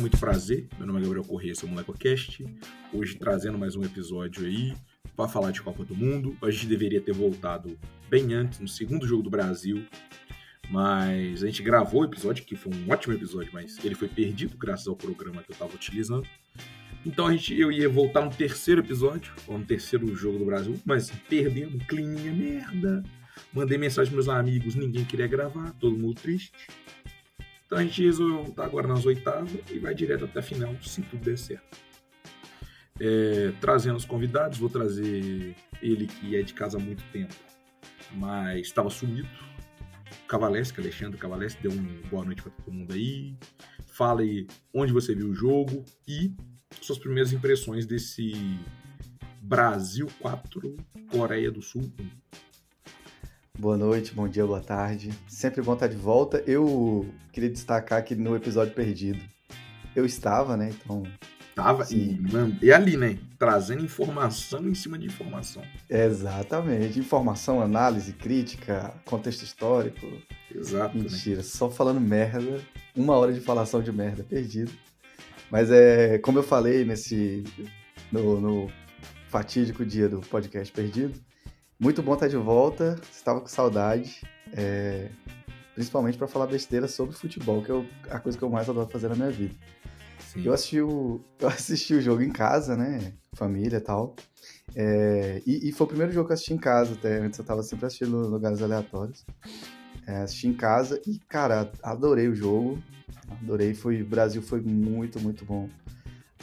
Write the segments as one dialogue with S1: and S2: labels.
S1: muito prazer. Meu nome é Gabriel Corrêa, sou o MolecoCast. Hoje trazendo mais um episódio aí para falar de Copa do Mundo. A gente deveria ter voltado bem antes, no segundo jogo do Brasil. Mas a gente gravou o episódio, que foi um ótimo episódio, mas ele foi perdido graças ao programa que eu estava utilizando. Então a gente, eu ia voltar no terceiro episódio, ou no terceiro jogo do Brasil, mas perdendo, climinha, merda. Mandei mensagem pros meus amigos, ninguém queria gravar, todo mundo triste. Então a gente resolveu voltar agora nas oitavas e vai direto até a final, se tudo der certo. É, trazendo os convidados, vou trazer ele que é de casa há muito tempo, mas estava sumido. Cavalesque, Alexandre Cavalesque, deu uma boa noite para todo mundo aí. Fala aí onde você viu o jogo e suas primeiras impressões desse Brasil 4, Coreia do Sul 1.
S2: Boa noite, bom dia, boa tarde. Sempre bom estar de volta. Eu queria destacar que no episódio perdido eu estava, né? Então.
S1: Tava e, e ali, né? Trazendo informação em cima de informação.
S2: Exatamente. Informação, análise, crítica, contexto histórico.
S1: Exato.
S2: Né? Mentira, né? só falando merda. Uma hora de falação de merda, perdido. Mas é, como eu falei nesse. no, no fatídico dia do podcast perdido, muito bom estar de volta. Estava com saudade. É, principalmente para falar besteira sobre futebol, que é a coisa que eu mais adoro fazer na minha vida. Eu assisti, o, eu assisti o jogo em casa, né? Família e tal. É, e, e, foi o primeiro jogo que eu assisti em casa, até antes eu estava sempre assistindo em lugares aleatórios. É, assisti em casa e, cara, adorei o jogo. Adorei. Foi, o Brasil foi muito, muito bom.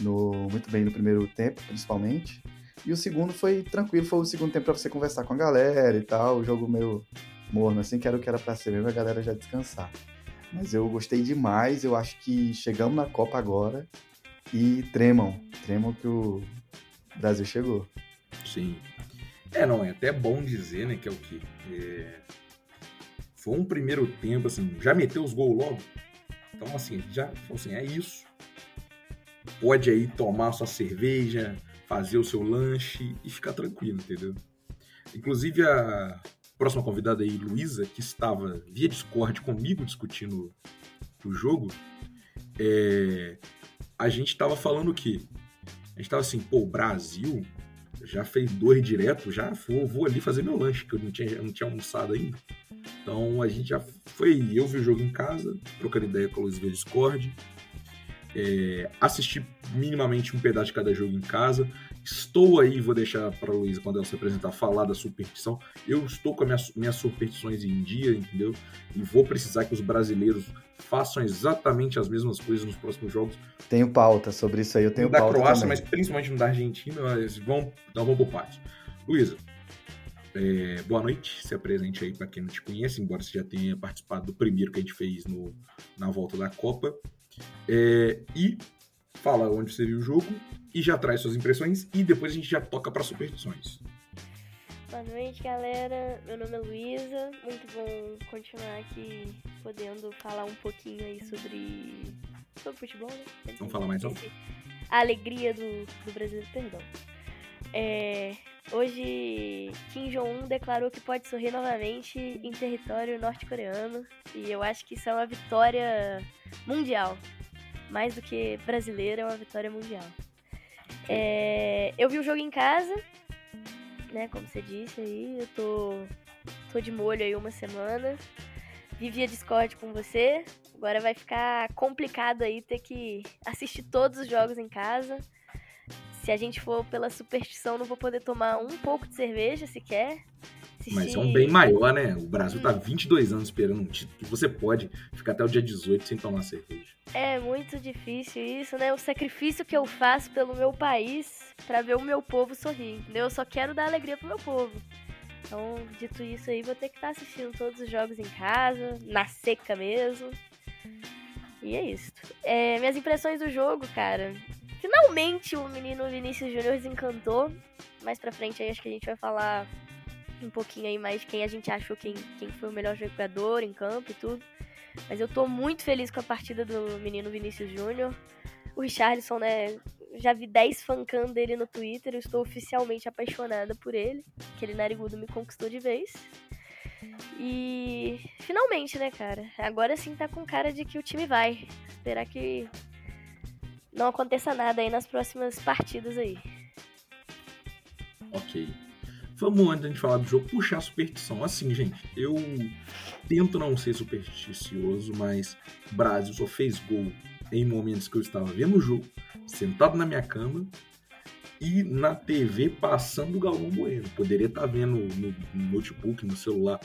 S2: No, muito bem no primeiro tempo, principalmente. E o segundo foi tranquilo, foi o segundo tempo para você conversar com a galera e tal, o jogo meio morno, assim, que era o que era pra ser mesmo, a galera já descansar. Mas eu gostei demais, eu acho que chegamos na Copa agora e tremam, tremam que o Brasil chegou.
S1: Sim. É, não, é até bom dizer, né, que é o que? É... Foi um primeiro tempo, assim, já meteu os gols logo. Então, assim, já, assim, é isso. Pode aí tomar sua cerveja, fazer o seu lanche e ficar tranquilo, entendeu? Inclusive a próxima convidada aí, Luísa, que estava via Discord comigo discutindo o jogo, é... a gente estava falando o quê? A gente estava assim, pô, Brasil já fez dois direto, já vou, vou ali fazer meu lanche, que eu não tinha, não tinha almoçado ainda. Então a gente já foi, eu vi o jogo em casa, trocando ideia com a Luísa via Discord, é, assistir minimamente um pedaço de cada jogo em casa. Estou aí, vou deixar para a Luísa, quando ela se apresentar, falar da superstição. Eu estou com minhas, minhas superstições em dia, entendeu? E vou precisar que os brasileiros façam exatamente as mesmas coisas nos próximos jogos.
S2: Tenho pauta sobre isso aí, eu tenho
S1: no
S2: pauta.
S1: Da Croácia,
S2: também.
S1: mas principalmente no da Argentina, mas vão, então vamos por parte. Luísa, é, boa noite, se apresente aí para quem não te conhece, embora você já tenha participado do primeiro que a gente fez no, na volta da Copa. É, e fala onde você viu o jogo e já traz suas impressões e depois a gente já toca para superstições.
S3: Boa noite, galera. Meu nome é Luísa. Muito bom continuar aqui podendo falar um pouquinho aí sobre, sobre futebol, né?
S1: Vamos falar mais alto?
S3: A alegria do, do Brasil, perdão. É, hoje, Kim Jong-un declarou que pode sorrir novamente em território norte-coreano. E eu acho que isso é uma vitória mundial. Mais do que brasileira, é uma vitória mundial. É, eu vi o jogo em casa, né? Como você disse aí, eu tô, tô de molho aí uma semana. Vivia Discord com você. Agora vai ficar complicado aí ter que assistir todos os jogos em casa. Se a gente for pela superstição, não vou poder tomar um pouco de cerveja sequer.
S1: Assistir... Mas é um bem maior, né? O Brasil tá 22 anos esperando um título que você pode ficar até o dia 18 sem tomar cerveja.
S3: É muito difícil isso, né? O sacrifício que eu faço pelo meu país para ver o meu povo sorrir, entendeu? Eu só quero dar alegria pro meu povo. Então, dito isso aí, vou ter que estar tá assistindo todos os jogos em casa, na seca mesmo. E é isso. É, minhas impressões do jogo, cara. Finalmente o menino Vinícius Júnior desencantou. Mais pra frente aí acho que a gente vai falar um pouquinho aí mais de quem a gente achou quem, quem foi o melhor jogador em campo e tudo. Mas eu tô muito feliz com a partida do menino Vinícius Júnior. O Richarlison, né? Já vi 10 fancando dele no Twitter. Eu estou oficialmente apaixonada por ele. Aquele narigudo me conquistou de vez. E finalmente, né, cara? Agora sim tá com cara de que o time vai. Esperar que não aconteça nada aí nas próximas partidas aí.
S1: Ok. Vamos, antes de falar do jogo, puxar a superstição. Assim, gente, eu tento não ser supersticioso, mas Brasil só fez gol em momentos que eu estava vendo o jogo, sentado na minha cama e na TV passando o Galvão Bueno. Poderia estar vendo no, no notebook, no celular,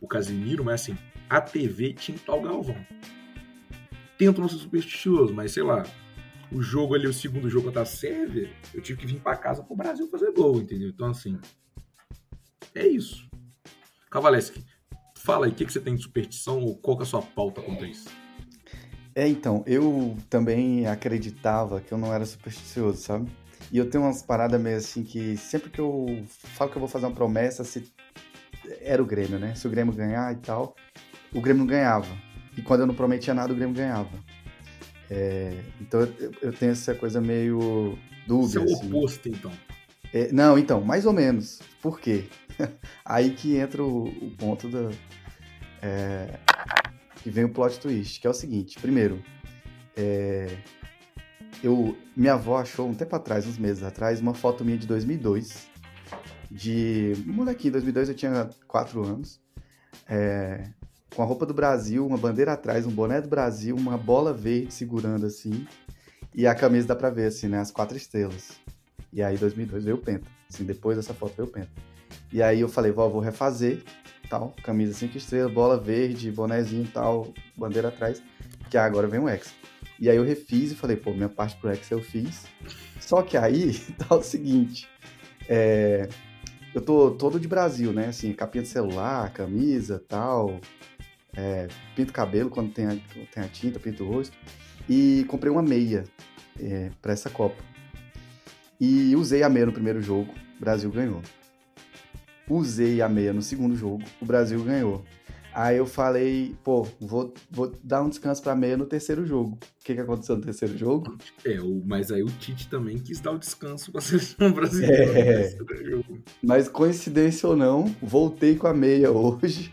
S1: o Casimiro, mas assim, a TV tinha que estar o Galvão. Tento não ser supersticioso, mas sei lá, o jogo ali, o segundo jogo contra a Sérvia, eu tive que vir para casa pro Brasil fazer gol, entendeu? Então, assim, é isso. Cavaleski, fala aí, o que, que você tem de superstição ou qual que é a sua pauta contra isso?
S2: É, então, eu também acreditava que eu não era supersticioso, sabe? E eu tenho umas paradas meio assim que sempre que eu falo que eu vou fazer uma promessa, se era o Grêmio, né? Se o Grêmio ganhar e tal, o Grêmio não ganhava. E quando eu não prometia nada, o Grêmio ganhava. É, então eu, eu, tenho essa coisa meio é o
S1: assim. oposto, então.
S2: É, não, então, mais ou menos. Por quê? Aí que entra o, o ponto da. É, que vem o plot twist, que é o seguinte: primeiro, é, eu, minha avó achou um tempo atrás, uns meses atrás, uma foto minha de 2002. De molequinho, 2002 eu tinha 4 anos. É, com a roupa do Brasil, uma bandeira atrás, um boné do Brasil, uma bola verde segurando assim. E a camisa dá pra ver, assim, né? As quatro estrelas. E aí, 2002 veio o Penta. Assim, depois dessa foto veio o Penta. E aí eu falei, vó, vou refazer, tal, camisa cinco estrelas, bola verde, bonézinho tal, bandeira atrás, que agora vem o X. E aí eu refiz e falei, pô, minha parte pro X eu fiz. Só que aí tá o seguinte, é, eu tô todo de Brasil, né? Assim, capinha de celular, camisa, tal, é, pinto cabelo quando tem a, tem a tinta, pinto o rosto. E comprei uma meia é, para essa Copa. E usei a meia no primeiro jogo, o Brasil ganhou usei a meia no segundo jogo, o Brasil ganhou. Aí eu falei, pô, vou, vou dar um descanso pra meia no terceiro jogo. O que, que aconteceu no terceiro jogo?
S1: É, mas aí o Tite também quis dar o descanso pra seleção brasileira. É.
S2: Mas coincidência ou não, voltei com a meia hoje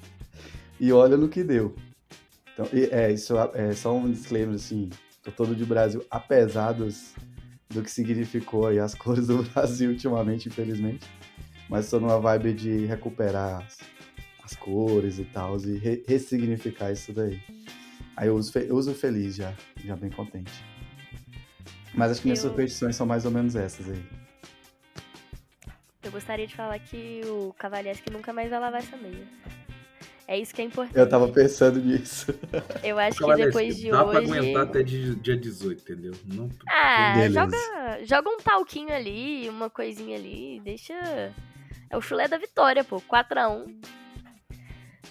S2: e olha no que deu. Então, é, isso é só um disclaimer assim, tô todo de Brasil, apesar dos, do que significou aí as cores do Brasil ultimamente, infelizmente mas estou numa vibe de recuperar as, as cores e tal, e re ressignificar isso daí. Aí eu uso, eu uso feliz já, já bem contente. Mas acho que minhas eu... superstições são mais ou menos essas aí.
S3: Eu gostaria de falar que o Cavalesque nunca mais vai lavar essa meia. É isso que é importante.
S2: Eu tava pensando nisso.
S3: Eu acho que depois de
S1: dá
S3: hoje.
S1: Dá pra aguentar até dia 18, entendeu?
S3: Não... Ah, joga, joga um talquinho ali, uma coisinha ali, deixa é o chulé da vitória, pô. 4x1.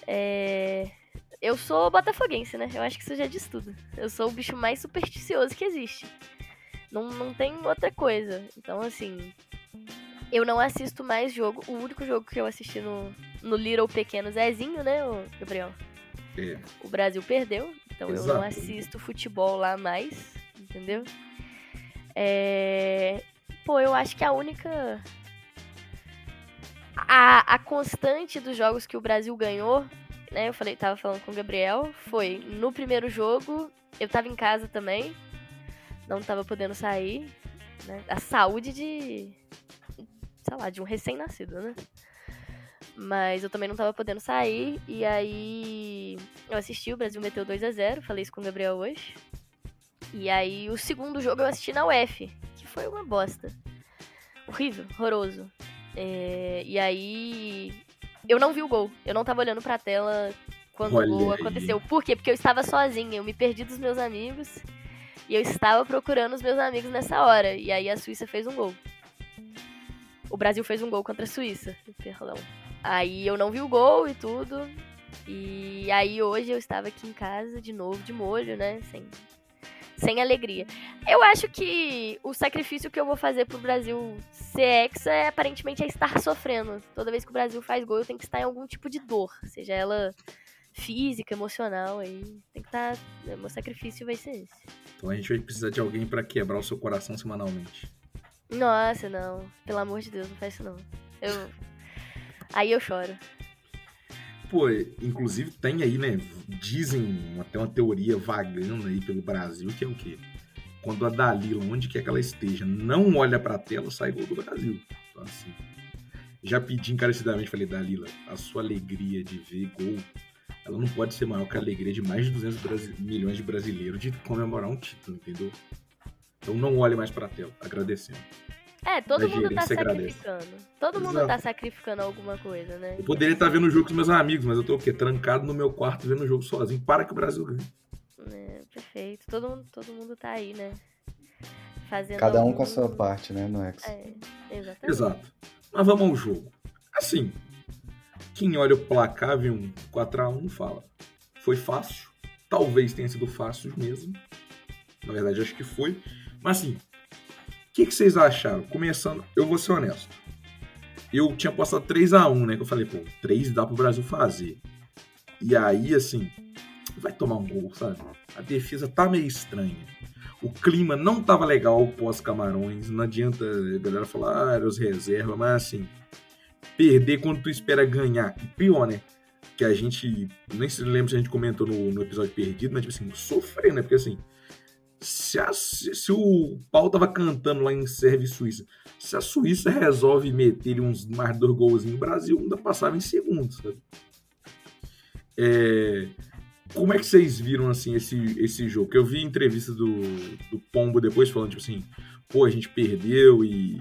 S3: É... Eu sou botafoguense, né? Eu acho que isso já diz tudo. Eu sou o bicho mais supersticioso que existe. Não, não tem outra coisa. Então, assim. Eu não assisto mais jogo. O único jogo que eu assisti no, no Little Pequeno Zezinho, né, Gabriel?
S1: É.
S3: O Brasil perdeu. Então Exato. eu não assisto futebol lá mais. Entendeu? É... Pô, eu acho que a única a, a constante dos jogos que o Brasil ganhou, né? Eu falei, tava falando com o Gabriel, foi no primeiro jogo, eu tava em casa também, não tava podendo sair, né? A saúde de, sei lá, de um recém-nascido, né? Mas eu também não tava podendo sair, e aí eu assisti, o Brasil meteu 2 a 0 falei isso com o Gabriel hoje. E aí o segundo jogo eu assisti na UF, que foi uma bosta. Horrível, horroroso. É, e aí. Eu não vi o gol. Eu não tava olhando pra tela quando Olha o gol aí. aconteceu. Por quê? Porque eu estava sozinha. Eu me perdi dos meus amigos. E eu estava procurando os meus amigos nessa hora. E aí a Suíça fez um gol. O Brasil fez um gol contra a Suíça. Perdão. Aí eu não vi o gol e tudo. E aí hoje eu estava aqui em casa de novo, de molho, né? Sem sem alegria. Eu acho que o sacrifício que eu vou fazer pro Brasil ser hexa é aparentemente é estar sofrendo. Toda vez que o Brasil faz gol, eu tenho que estar em algum tipo de dor, seja ela física, emocional, aí tem que estar. Né, meu sacrifício vai ser esse.
S1: Então a gente vai precisar de alguém para quebrar o seu coração semanalmente.
S3: Nossa, não. Pelo amor de Deus, não faz isso não. Eu. Aí eu choro.
S1: Pô, inclusive tem aí, né? Dizem até uma teoria vagando aí pelo Brasil, que é o quê? quando a Dalila, onde quer que ela esteja, não olha para a tela, sai gol do Brasil. Então, assim, já pedi encarecidamente, falei, Dalila, a sua alegria de ver gol, ela não pode ser maior que a alegria de mais de 200 milhões de brasileiros de comemorar um título, entendeu? Então não olhe mais para a tela, agradecendo.
S3: É, todo mundo tá sacrificando. Todo Exato. mundo tá sacrificando alguma coisa, né?
S1: Eu poderia estar vendo o jogo com meus amigos, mas eu tô o quê? Trancado no meu quarto vendo o jogo sozinho. Para que o Brasil ganhe.
S3: É, perfeito. Todo mundo, todo mundo tá aí, né?
S2: Fazendo Cada um algum... com a sua parte, né, no X. É,
S3: exatamente.
S1: Exato. Mas vamos ao jogo. Assim, quem olha o placar, vê um 4x1, fala. Foi fácil. Talvez tenha sido fácil mesmo. Na verdade, acho que foi. Mas assim, o que, que, vocês acharam? Começando, eu vou ser honesto. Eu tinha postado 3x1, né? Que eu falei, pô, 3 dá pro Brasil fazer. E aí, assim, vai tomar um gol, sabe? A defesa tá meio estranha. O clima não tava legal pós-Camarões. Não adianta a galera falar, ah, era os reservas, mas assim, perder quando tu espera ganhar. E pior, né? Que a gente, nem se lembra se a gente comentou no, no episódio perdido, mas tipo assim, sofrer, né? Porque assim, se, a, se, se, o pau tava cantando lá em Sérvia e Suíça, se a Suíça resolve meter uns mais dois golzinhos, o Brasil ainda passava em segundos, sabe? É, como é que vocês viram assim esse, esse jogo? Que eu vi entrevista do, do Pombo depois falando tipo assim, pô, a gente perdeu e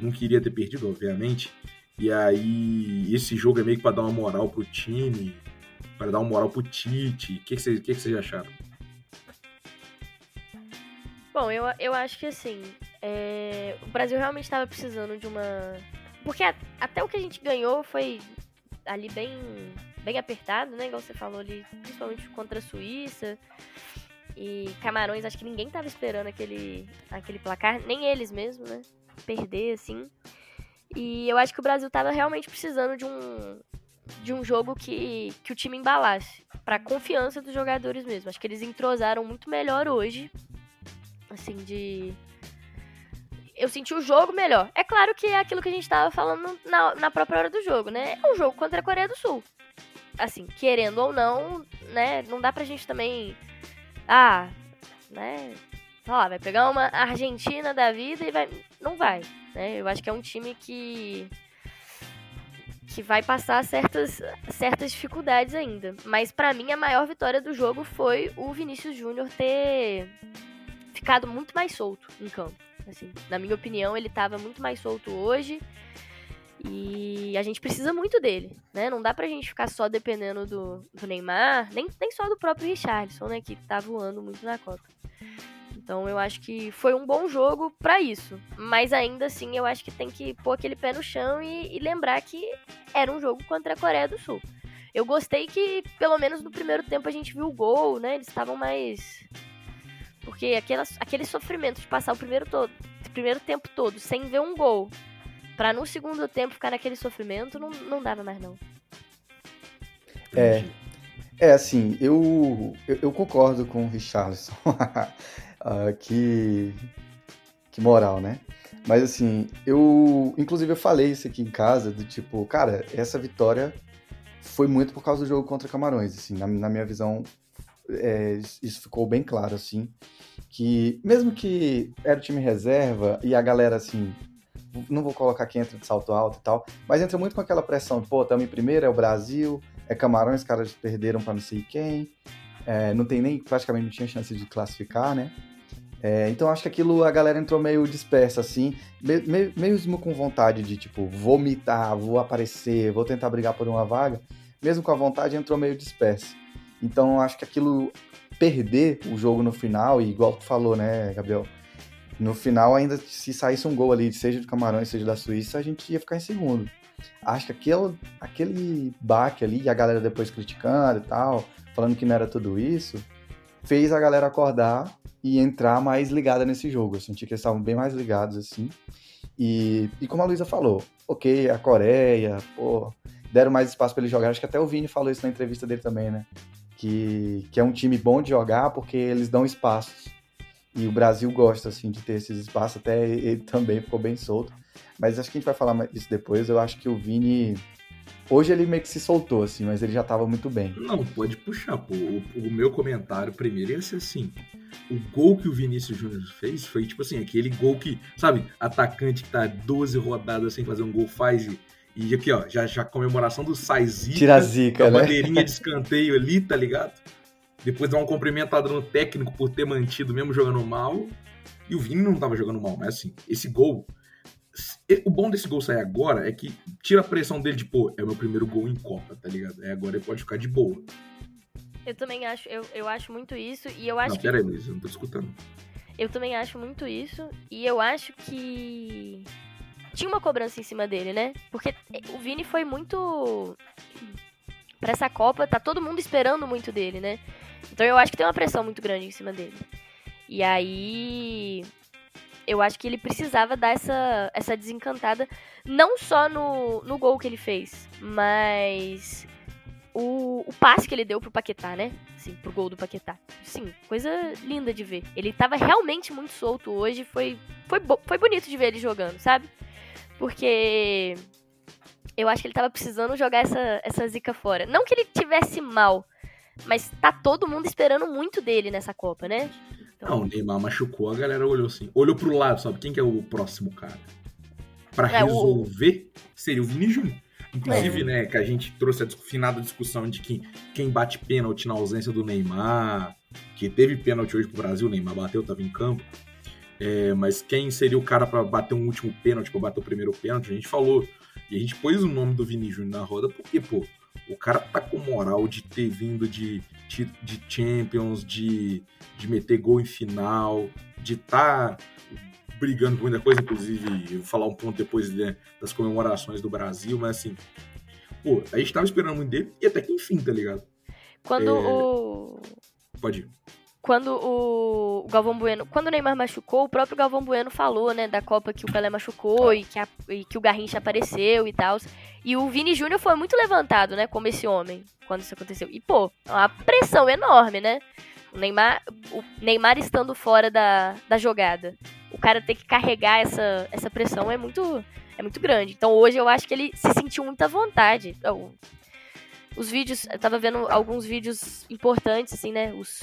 S1: não queria ter perdido, obviamente. E aí esse jogo é meio que para dar uma moral pro time, para dar uma moral pro Tite. O que, que, vocês, que, que vocês acharam?
S3: Bom, eu, eu acho que assim, é... o Brasil realmente estava precisando de uma. Porque a, até o que a gente ganhou foi ali bem, bem apertado, né? Igual você falou ali, principalmente contra a Suíça. E Camarões, acho que ninguém estava esperando aquele, aquele placar, nem eles mesmo, né? Perder, assim. E eu acho que o Brasil estava realmente precisando de um, de um jogo que, que o time embalasse. para confiança dos jogadores mesmo. Acho que eles entrosaram muito melhor hoje assim, de. Eu senti o jogo melhor. É claro que é aquilo que a gente tava falando na, na própria hora do jogo, né? É um jogo contra a Coreia do Sul. Assim, querendo ou não, né? Não dá pra gente também. Ah, né? Sei lá, vai pegar uma Argentina da vida e vai. Não vai, né? Eu acho que é um time que que vai passar certas, certas dificuldades ainda. Mas para mim a maior vitória do jogo foi o Vinícius Júnior ter ficado muito mais solto em campo. Assim, na minha opinião, ele estava muito mais solto hoje. E a gente precisa muito dele, né? Não dá pra gente ficar só dependendo do, do Neymar, nem, nem só do próprio Richardson, né? Que tá voando muito na Copa. Então eu acho que foi um bom jogo para isso. Mas ainda assim, eu acho que tem que pôr aquele pé no chão e, e lembrar que era um jogo contra a Coreia do Sul. Eu gostei que, pelo menos no primeiro tempo, a gente viu o gol, né? Eles estavam mais porque aquela, aquele sofrimento de passar o primeiro, todo, primeiro tempo todo sem ver um gol, para no segundo tempo ficar naquele sofrimento, não, não dava mais não.
S2: É, é assim, eu, eu, eu concordo com o Richarlison. uh, que, que moral, né? Mas assim, eu. Inclusive eu falei isso aqui em casa, do tipo, cara, essa vitória foi muito por causa do jogo contra Camarões. Assim, na, na minha visão, é, isso ficou bem claro, assim, que mesmo que era o time reserva e a galera, assim, não vou colocar quem entra de salto alto e tal, mas entra muito com aquela pressão, pô, estamos em primeiro, é o Brasil, é Camarões, os caras perderam para não sei quem, é, não tem nem, praticamente não tinha chance de classificar, né? É, então acho que aquilo a galera entrou meio dispersa, assim, mesmo com vontade de, tipo, vomitar, vou aparecer, vou tentar brigar por uma vaga, mesmo com a vontade entrou meio dispersa. Então acho que aquilo perder o jogo no final, e igual tu falou, né, Gabriel? No final, ainda se saísse um gol ali, seja do Camarões, seja da Suíça, a gente ia ficar em segundo. Acho que aquele, aquele baque ali, e a galera depois criticando e tal, falando que não era tudo isso, fez a galera acordar e entrar mais ligada nesse jogo. Eu senti que eles estavam bem mais ligados, assim. E, e como a Luísa falou, ok, a Coreia, pô, deram mais espaço para ele jogar. Acho que até o Vini falou isso na entrevista dele também, né? Que, que é um time bom de jogar porque eles dão espaços. E o Brasil gosta, assim, de ter esses espaços, até ele também ficou bem solto. Mas acho que a gente vai falar isso depois. Eu acho que o Vini Hoje ele meio que se soltou, assim, mas ele já tava muito bem.
S1: Não, pode puxar, pô. O, o meu comentário primeiro ia ser assim: o gol que o Vinícius Júnior fez foi tipo assim, aquele gol que, sabe, atacante que tá 12 rodadas sem fazer um gol faz e, e aqui, ó, já, já comemoração do sai zica,
S2: Tira a zica,
S1: a
S2: né?
S1: bandeirinha de escanteio ali, tá ligado? Depois dá um cumprimentado no técnico por ter mantido mesmo jogando mal. E o Vini não tava jogando mal, mas assim, esse gol. O bom desse gol sair agora é que tira a pressão dele de, pô, é o meu primeiro gol em Copa, tá ligado? É, agora ele pode ficar de boa.
S3: Eu também acho, eu, eu acho muito isso, e eu acho
S1: não,
S3: que.
S1: pera aí, Luiz, eu não tô escutando.
S3: Eu também acho muito isso, e eu acho que. Tinha uma cobrança em cima dele, né? Porque o Vini foi muito. Pra essa Copa, tá todo mundo esperando muito dele, né? Então eu acho que tem uma pressão muito grande em cima dele. E aí. Eu acho que ele precisava dar essa, essa desencantada, não só no, no gol que ele fez, mas o, o passe que ele deu pro Paquetá, né? Sim, pro gol do Paquetá. Sim, coisa linda de ver. Ele tava realmente muito solto hoje, foi, foi, foi bonito de ver ele jogando, sabe? Porque eu acho que ele tava precisando jogar essa, essa zica fora. Não que ele tivesse mal, mas tá todo mundo esperando muito dele nessa Copa, né?
S1: Então... Não, o Neymar machucou, a galera olhou assim. Olhou pro lado, sabe? Quem que é o próximo cara? Pra é, resolver, o... seria o Vini Júnior. Inclusive, é. né, que a gente trouxe a finada discussão de que quem bate pênalti na ausência do Neymar, que teve pênalti hoje pro Brasil, o Neymar bateu, tava em campo. É, mas quem seria o cara para bater um último pênalti, para bater o primeiro pênalti, a gente falou. E a gente pôs o nome do Vini Júnior na roda, porque, pô, o cara tá com moral de ter vindo de, de, de Champions, de, de meter gol em final, de tá brigando por muita coisa, inclusive, vou falar um ponto depois né, das comemorações do Brasil, mas assim, pô, a gente tava esperando muito dele e até que enfim, tá ligado?
S3: Quando é... o.
S1: Pode ir.
S3: Quando o Galvão Bueno. Quando o Neymar machucou, o próprio Galvão Bueno falou, né, da Copa que o Pelé machucou e que, a, e que o Garrincha apareceu e tal. E o Vini Júnior foi muito levantado, né, como esse homem, quando isso aconteceu. E, pô, uma pressão enorme, né? O Neymar, o Neymar estando fora da, da jogada. O cara ter que carregar essa, essa pressão é muito, é muito grande. Então hoje eu acho que ele se sentiu muita vontade. Então, os vídeos, eu tava vendo alguns vídeos importantes, assim, né? Os,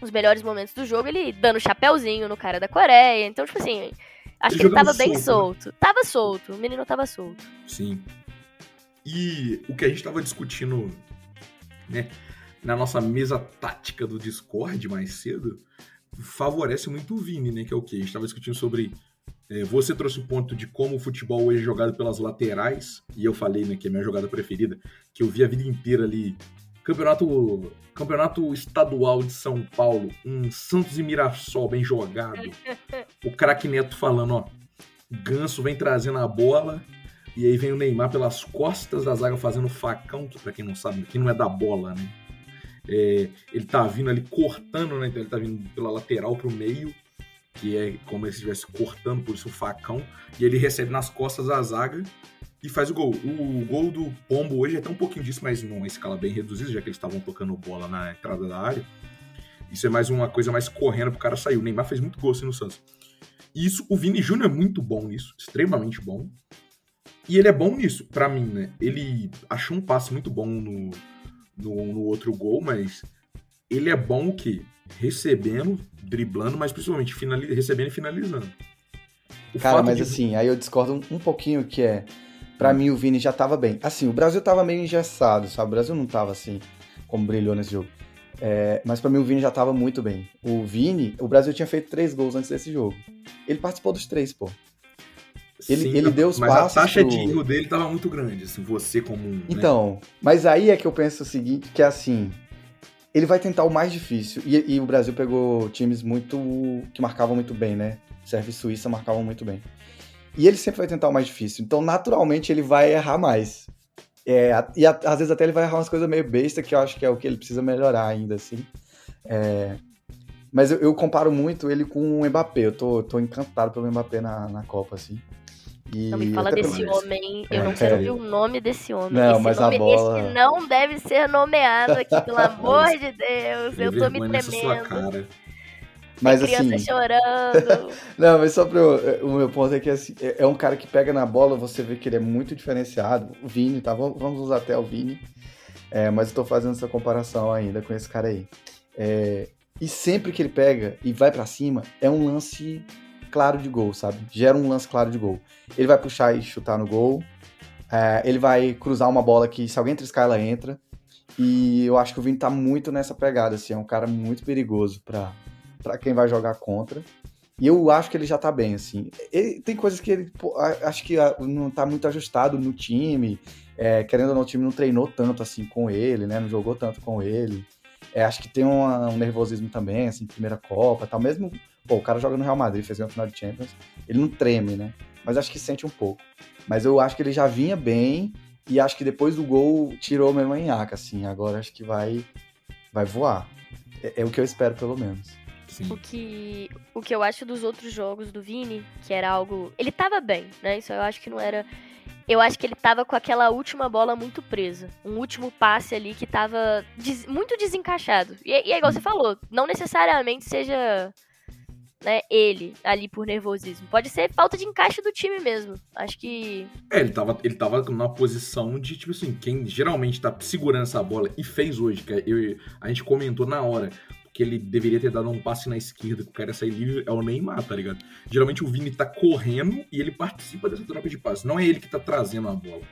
S3: os melhores momentos do jogo, ele dando chapéuzinho no cara da Coreia. Então, tipo assim, acho ele que ele tava bem solto. Né? Tava solto, o menino tava solto.
S1: Sim. E o que a gente tava discutindo, né? na nossa mesa tática do Discord mais cedo, favorece muito o Vini, né? Que é o quê? A gente estava discutindo sobre. É, você trouxe o ponto de como o futebol hoje é jogado pelas laterais, e eu falei, né, que é a minha jogada preferida, que eu vi a vida inteira ali. Campeonato, campeonato estadual de São Paulo, um Santos e Mirassol bem jogado. O craque Neto falando, ó, Ganso vem trazendo a bola, e aí vem o Neymar pelas costas da zaga fazendo facão, que pra quem não sabe, que não é da bola, né? É, ele tá vindo ali cortando, né? Então ele tá vindo pela lateral pro meio, que é como se estivesse cortando, por isso o facão, e ele recebe nas costas a zaga e faz o gol. O gol do Pombo hoje é até um pouquinho disso, mas numa escala bem reduzida, já que eles estavam tocando bola na entrada da área. Isso é mais uma coisa mais correndo pro cara sair. O Neymar fez muito gol assim no Santos. E isso, o Vini Júnior é muito bom nisso, extremamente bom. E ele é bom nisso, para mim, né? Ele achou um passe muito bom no, no, no outro gol, mas ele é bom o quê? Recebendo, driblando, mas principalmente recebendo e finalizando.
S2: O Cara, mas de... assim, aí eu discordo um, um pouquinho que é. Pra hum. mim, o Vini já tava bem. Assim, o Brasil tava meio engessado, sabe? O Brasil não tava assim, como brilhou nesse jogo. É, mas para mim, o Vini já tava muito bem. O Vini, o Brasil tinha feito três gols antes desse jogo. Ele participou dos três, pô. Ele, Sim, ele deu os
S1: mas
S2: passos.
S1: Mas a taxa
S2: pro...
S1: de erro dele estava muito grande, assim, você como um. Né?
S2: Então, mas aí é que eu penso o seguinte: que é assim. Ele vai tentar o mais difícil. E, e o Brasil pegou times muito. que marcavam muito bem, né? Sérvia e Suíça marcavam muito bem. E ele sempre vai tentar o mais difícil. Então, naturalmente, ele vai errar mais. É, e a, às vezes até ele vai errar umas coisas meio besta, que eu acho que é o que ele precisa melhorar ainda, assim. É, mas eu, eu, comparo muito ele com o Mbappé. Eu tô, tô encantado pelo Mbappé na, na Copa, assim.
S3: E não me fala desse homem, eu é, não quero ouvir o nome desse homem.
S2: Não,
S3: esse
S2: mas
S3: nome,
S2: a bola...
S3: Esse não deve ser nomeado aqui, pelo amor de Deus. eu tô me tremendo.
S2: Mas
S3: criança
S2: assim.
S3: chorando.
S2: Não, mas só pra. eu- O meu ponto é que assim, é é um cara que pega na bola, você vê que ele é muito diferenciado. O Vini, tá? Vamos usar até o Vini. É, mas eu tô fazendo essa comparação ainda com esse cara aí. É, e sempre que ele pega e vai pra cima, é um lance claro de gol, sabe? Gera um lance claro de gol. Ele vai puxar e chutar no gol. é, ele vai cruzar uma bola que, se alguém triscar, ela entra. E eu acho que o Vini tá muito nessa pegada, assim. É um cara muito perigoso pra, pra quem vai jogar contra. E eu acho que ele já tá bem, assim. Ele, tem coisas que ele, pô, acho que não tá muito ajustado no time. É, querendo ou não, o time não treinou tanto, assim, com ele, né? Não jogou tanto com ele. É, acho que tem uma- um nervosismo também, assim, primeira Copa tal. Mesmo, pô, o cara joga no Real Madrid, fez uma final de Champions. Ele não treme, né? Mas acho que sente um pouco. Mas eu acho que ele já vinha bem e acho que depois do gol tirou mesmo a nhaca, assim. Agora acho que vai, vai voar. É, é o que eu espero, pelo menos.
S1: Sim.
S3: O que, o que eu acho dos outros jogos do Vini, que era algo. Ele tava bem, né? Isso eu acho que não era. Eu acho que ele tava com aquela última bola muito presa. Um último passe ali que tava des- muito desencaixado. E, é- e é igual você falou, não necessariamente seja né, ele ali por nervosismo. Pode ser falta de encaixe do time mesmo. Acho que.
S1: É, ele tava, ele tava na posição de, tipo assim, quem geralmente tá segurando essa bola e fez hoje, que é eu, a gente comentou na hora, que ele deveria ter dado um passe na esquerda, que o cara ia sair livre, é o Neymar, tá ligado? Geralmente o Vini tá correndo e ele participa dessa troca de passe. Não é ele que tá trazendo a bola.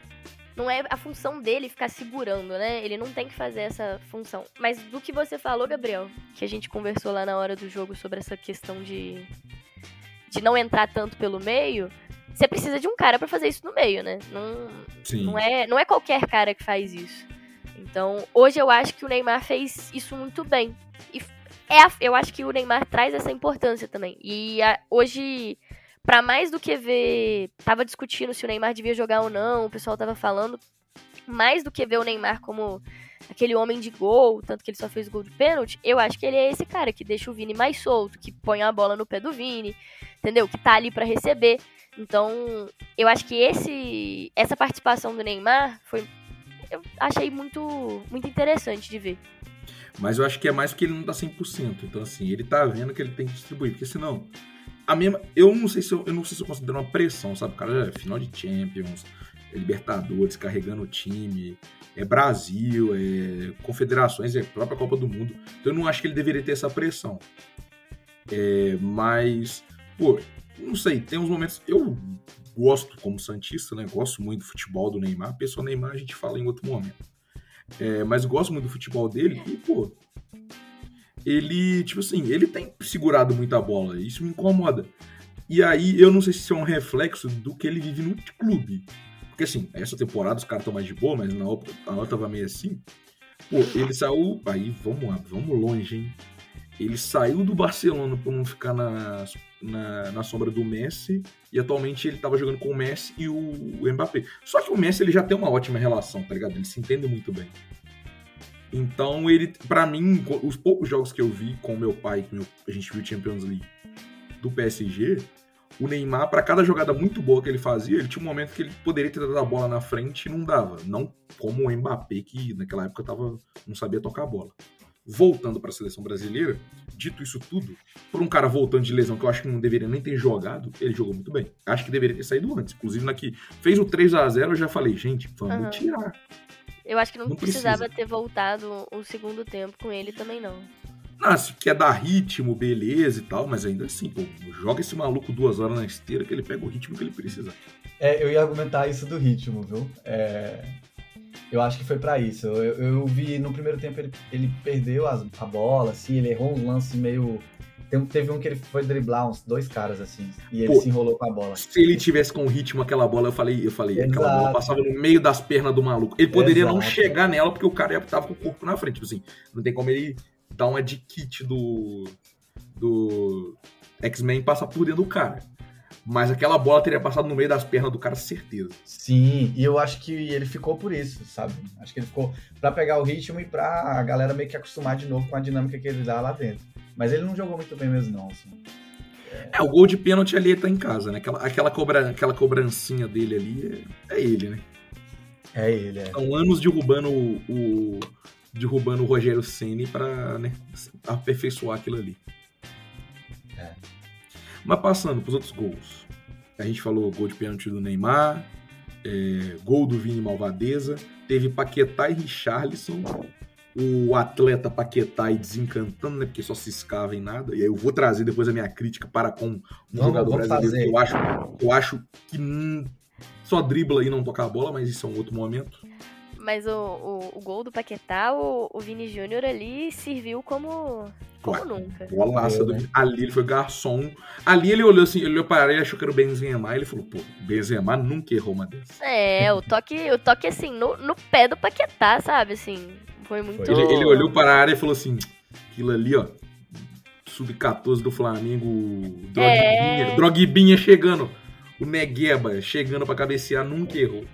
S3: Não é a função dele ficar segurando, né? Ele não tem que fazer essa função. Mas do que você falou, Gabriel, que a gente conversou lá na hora do jogo sobre essa questão de, de não entrar tanto pelo meio, você precisa de um cara pra fazer isso no meio, né? Não,
S1: Sim.
S3: não, é, não é qualquer cara que faz isso. Então, hoje eu acho que o Neymar fez isso muito bem. E é eu acho que o Neymar traz essa importância também. E a- hoje, pra mais do que ver. Tava discutindo se o Neymar devia jogar ou não, o pessoal tava falando. Mais do que ver o Neymar como aquele homem de gol, tanto que ele só fez gol de pênalti, eu acho que ele é esse cara que deixa o Vini mais solto, que põe a bola no pé do Vini, entendeu? Que tá ali pra receber. Então, eu acho que esse essa participação do Neymar foi eu achei muito muito interessante de ver.
S1: Mas eu acho que é mais porque ele não tá 100%. Então, assim, ele tá vendo que ele tem que distribuir. Porque senão, a mesma. Eu não sei se eu, eu não sei se eu considero uma pressão, sabe? O cara é final de Champions, é Libertadores, carregando o time, é Brasil, é Confederações, é própria Copa do Mundo. Então eu não acho que ele deveria ter essa pressão. É, mas, pô, não sei, tem uns momentos. Eu gosto, como Santista, né? Gosto muito do futebol do Neymar. Pessoal Neymar a gente fala em outro momento. É, mas gosto muito do futebol dele e, pô, ele, tipo assim, ele tem segurado muita bola, isso me incomoda. E aí, eu não sei se isso é um reflexo do que ele vive no clube. Porque, assim, essa temporada os caras estão mais de boa, mas na outra, na outra tava meio assim. Pô, ele saiu. Aí, vamos lá, vamos longe, hein? Ele saiu do Barcelona por não ficar na, na, na sombra do Messi. E atualmente ele tava jogando com o Messi e o Mbappé. Só que o Messi ele já tem uma ótima relação, tá ligado? Ele se entende muito bem. Então ele, pra mim, os poucos jogos que eu vi com meu pai, que meu- a gente viu Champions League do PSG, o Neymar, pra cada jogada muito boa que ele fazia, ele tinha um momento que ele poderia ter dado a bola na frente e não dava. Não como o Mbappé, que naquela época tava, não sabia tocar a bola. Voltando pra seleção brasileira, dito isso tudo, por um cara voltando de lesão que eu acho que não deveria nem ter jogado, ele jogou muito bem. Acho que deveria ter saído antes. Inclusive, na que fez o 3 a 0 eu já falei, gente, vamos
S3: Aham.
S1: tirar.
S3: Eu acho que não,
S1: Não
S3: precisava
S1: precisa.
S3: ter voltado o segundo tempo com ele também não.
S1: Ah, se quer dar ritmo, beleza e tal, mas ainda assim, pô, joga esse maluco duas horas na esteira que ele pega o ritmo que ele precisa.
S2: É, eu ia argumentar isso do ritmo, viu? É, eu acho que foi pra isso. Eu, eu vi no primeiro tempo ele, ele perdeu as- a bola, assim, ele errou uns lances meio. tem- Teve um que ele foi driblar uns dois caras, assim, e ele
S1: Pô.
S2: se enrolou com a bola.
S1: Se ele tivesse com ritmo aquela bola, eu falei, eu falei, aquela
S2: Exato.
S1: bola passava no meio das pernas do maluco. Ele poderia não
S2: Exato.
S1: chegar nela porque o cara ia- tava com o corpo na frente. Tipo assim, não tem como ele dar uma de kit do. do X-Men e passar por dentro do cara. Mas aquela bola teria passado no meio das pernas do cara, certeza.
S2: Sim, e eu acho que ele ficou por isso, sabe? Acho que ele ficou pra pegar o ritmo e pra a galera meio que acostumar de novo com a dinâmica que ele dá lá dentro. Mas ele não jogou muito bem mesmo, não. Assim.
S1: É, o gol de pênalti ali tá em casa, né? Aquela, aquela, cobra, aquela cobrancinha dele ali é, é ele, né?
S2: É ele, é.
S1: São anos derrubando o, o- derrubando o Rogério Ceni pra né, aperfeiçoar aquilo ali. Mas passando pros outros gols. A gente falou gol de pênalti do Neymar, é, gol do Vini Malvadeza, teve Paquetá e Richarlison, o atleta Paquetá e desencantando, né? Porque só se escava em nada. E aí eu vou trazer depois a minha crítica para com um
S2: Vamos-
S1: jogador
S2: vamos
S1: brasileiro
S2: fazer.
S1: que eu acho, eu acho que hum, só dribla e não toca a bola, mas isso é um outro momento.
S3: Mas o, o, o gol do Paquetá, o, o Vini Júnior ali serviu como, como
S1: Claro.
S3: nunca.
S1: Bolaça do
S2: né?
S1: Ali ele foi garçom. Ali ele olhou assim, ele olhou para ele, achou que era o Benzema. Ele falou, pô, Benzema nunca errou uma dessa.
S3: É, o toque, o toque assim, no, no pé do Paquetá, sabe? Assim, foi muito.
S2: Foi.
S1: Ele, ele olhou para a área e falou assim: aquilo ali, ó. Sub-14 do Flamengo, Droguinha,
S3: É.
S1: Droguibinha chegando. O Negueba chegando pra cabecear, nunca errou.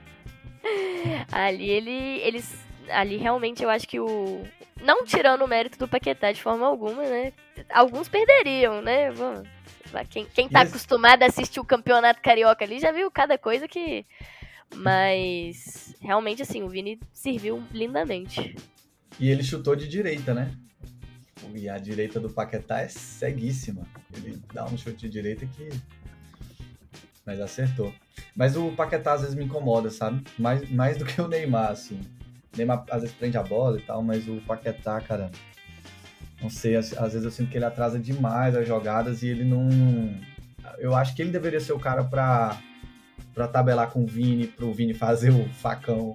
S3: Ali ele. Eles. Ali realmente eu acho que o. Não tirando o mérito do Paquetá de forma alguma, né? Alguns perderiam, né? Quem, quem tá
S2: Mas-
S3: acostumado a assistir o campeonato carioca ali já viu cada coisa que. Mas realmente assim, o Vini serviu lindamente.
S2: E ele chutou de direita, né? E a direita do Paquetá é ceguíssima. Ele dá um chute de direita que. Mas acertou. Mas o Paquetá às vezes me incomoda, sabe? Mais, mais do que o Neymar, assim. Neymar às vezes prende a bola e tal, mas o Paquetá, cara. Não sei, às, às vezes eu sinto que ele atrasa demais as jogadas e ele não. Eu acho que ele deveria ser o cara pra, pra tabelar com o Vini, pro Vini fazer o facão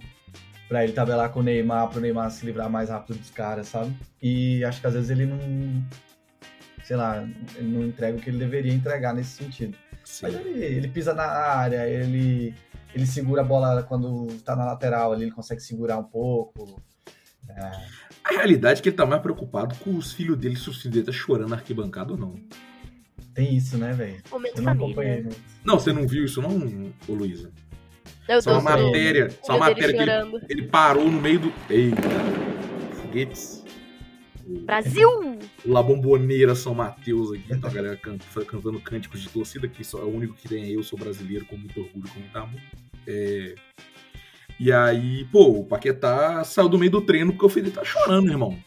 S2: pra ele tabelar com o Neymar, pro Neymar se livrar mais rápido dos caras, sabe? E acho que às vezes ele não. Sei lá, ele não entrega o que ele deveria entregar nesse sentido. Mas ele, ele pisa na área, ele, ele segura a bola quando tá na lateral ali, ele consegue segurar um pouco.
S1: A realidade é que ele tá mais preocupado com os filhos dele, se os filhos dele tá chorando na arquibancada ou não.
S2: Tem isso, né, velho?
S3: Momento
S2: Eu não acompanhei
S3: família.
S2: muito.
S1: Não, você não viu isso não, ô Luísa? Isso é uma
S3: o-
S1: matéria.
S3: o
S1: é uma
S3: filho
S1: matéria que ele, ele parou no meio do. Eita! Foguetes.
S3: Brasil!
S1: La Bomboneira São Mateus aqui, então a galera can- cantando cânticos de torcida, que só é o único que tem é eu, sou brasileiro, com muito orgulho, com muito amor. É, E aí, pô, o Paquetá saiu do meio do treino porque o filho dele tá chorando, irmão.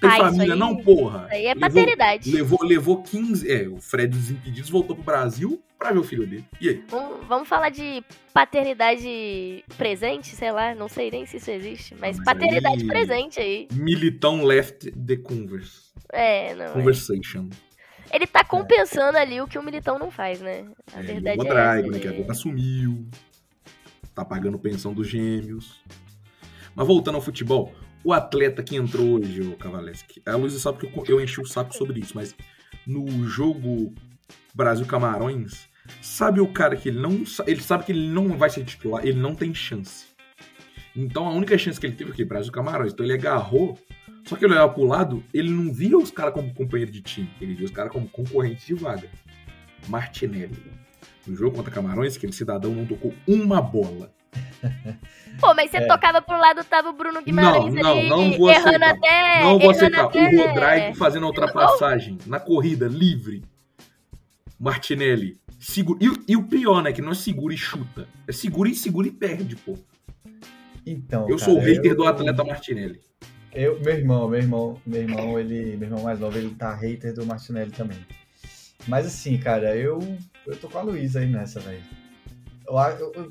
S1: Tem
S3: Ah,
S1: família,
S3: aí-
S1: não, porra.
S3: Isso aí é
S1: Levou-
S3: paternidade.
S1: Levou, levou 15. É, o Fred dos Impedidos voltou pro Brasil pra ver o filho dele. E aí?
S3: Vamos, vamos falar de paternidade presente, sei lá, não sei nem se isso existe, mas,
S1: mas
S3: paternidade
S1: aí-
S3: presente aí.
S1: Militão left the converse.
S3: É, não. é.
S1: Conversation.
S3: Ele tá compensando ali o que o Militão não faz, né? A
S1: É,
S3: verdade
S1: o
S3: é
S1: Draigo,
S3: essa.
S1: né? Que agora sumiu. Tá pagando pensão dos gêmeos. Mas voltando ao futebol, o atleta que entrou hoje, o Cavaleski, a Luísa sabe que eu, eu enchi o saco sobre isso, mas no jogo Brasil-Camarões, sabe o cara que ele não. Ele sabe que ele não vai ser titular, ele não tem chance. Então a única chance que ele teve foi o quê? Brasil-Camarões. Então ele agarrou. Só que ele olhava pro lado, ele não via os caras como companheiro de time, ele via os caras como concorrente de vaga. Martinelli. No jogo contra Camarões, aquele cidadão não tocou uma bola.
S3: Pô, mas você
S2: É.
S3: tocava pro lado, tava o Bruno Guimarães
S1: Não, não,
S3: ali,
S1: não vou
S3: errando
S1: aceitar.
S3: até...
S1: não vou aceitar.
S3: até-
S1: O Rodrigo fazendo a ultrapassagem na corrida, livre. Martinelli. Segura. E, o- e o pior, né? Que não é segura e chuta. É segura e segura e perde, pô.
S2: Então,
S1: Eu
S2: cara,
S1: sou o hater
S2: eu-
S1: do atleta Martinelli.
S2: Eu, meu irmão, meu irmão, meu irmão, ele, meu irmão mais novo, ele tá hater do Martinelli também. Mas assim, cara, eu, eu tô com a Luísa aí nessa, velho.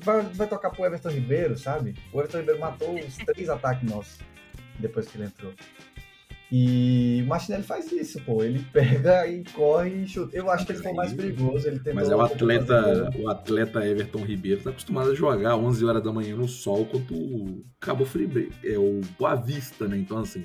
S2: Vai, vai tocar pro Everton Ribeiro, sabe? O Everton Ribeiro matou os três ataques nossos depois que ele entrou. E o Martinelli faz isso, pô. Ele pega e corre e chuta. Eu acho que ele foi mais perigoso. Ele tentou
S1: Mas é o atleta, o atleta Everton Ribeiro tá acostumado a jogar 11 horas da manhã no sol contra o Cabo Frio, é o Boa Vista, né? Então assim,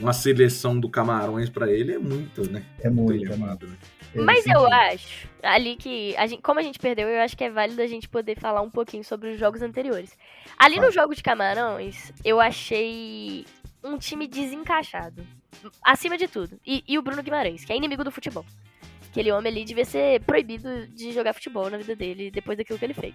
S1: uma seleção do Camarões pra ele é muito, né?
S2: É muito, é
S1: elevado, né?
S2: Ele
S3: Mas eu acho, ali que, a gente, como a gente perdeu, eu acho que é válido a gente poder falar um pouquinho sobre os jogos anteriores. Ali no jogo de Camarões, eu achei um time desencaixado. Acima de tudo. E, e o Bruno Guimarães, que é inimigo do futebol. Aquele homem ali devia ser proibido de jogar futebol na vida dele depois daquilo que ele fez.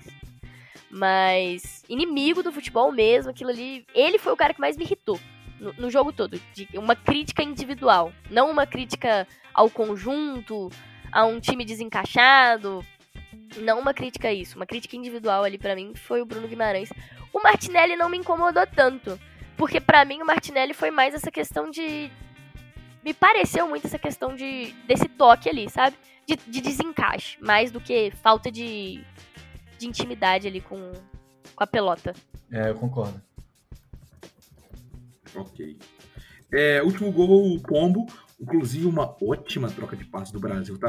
S3: Mas inimigo do futebol mesmo, aquilo ali. Ele foi o cara que mais me irritou no, no jogo todo. De uma crítica individual. Não uma crítica ao conjunto, a um time desencaixado. Não uma crítica a isso. Uma crítica individual ali pra mim foi o Bruno Guimarães. O Martinelli não me incomodou tanto. Porque pra mim o Martinelli foi mais essa questão de. Me pareceu muito essa questão de desse toque ali, sabe? de, de desencaixe, mais do que falta de, de intimidade ali com, com a pelota.
S2: É, eu concordo.
S1: Ok. É, último gol, o Pombo. Inclusive, uma ótima troca de passes do Brasil, tá?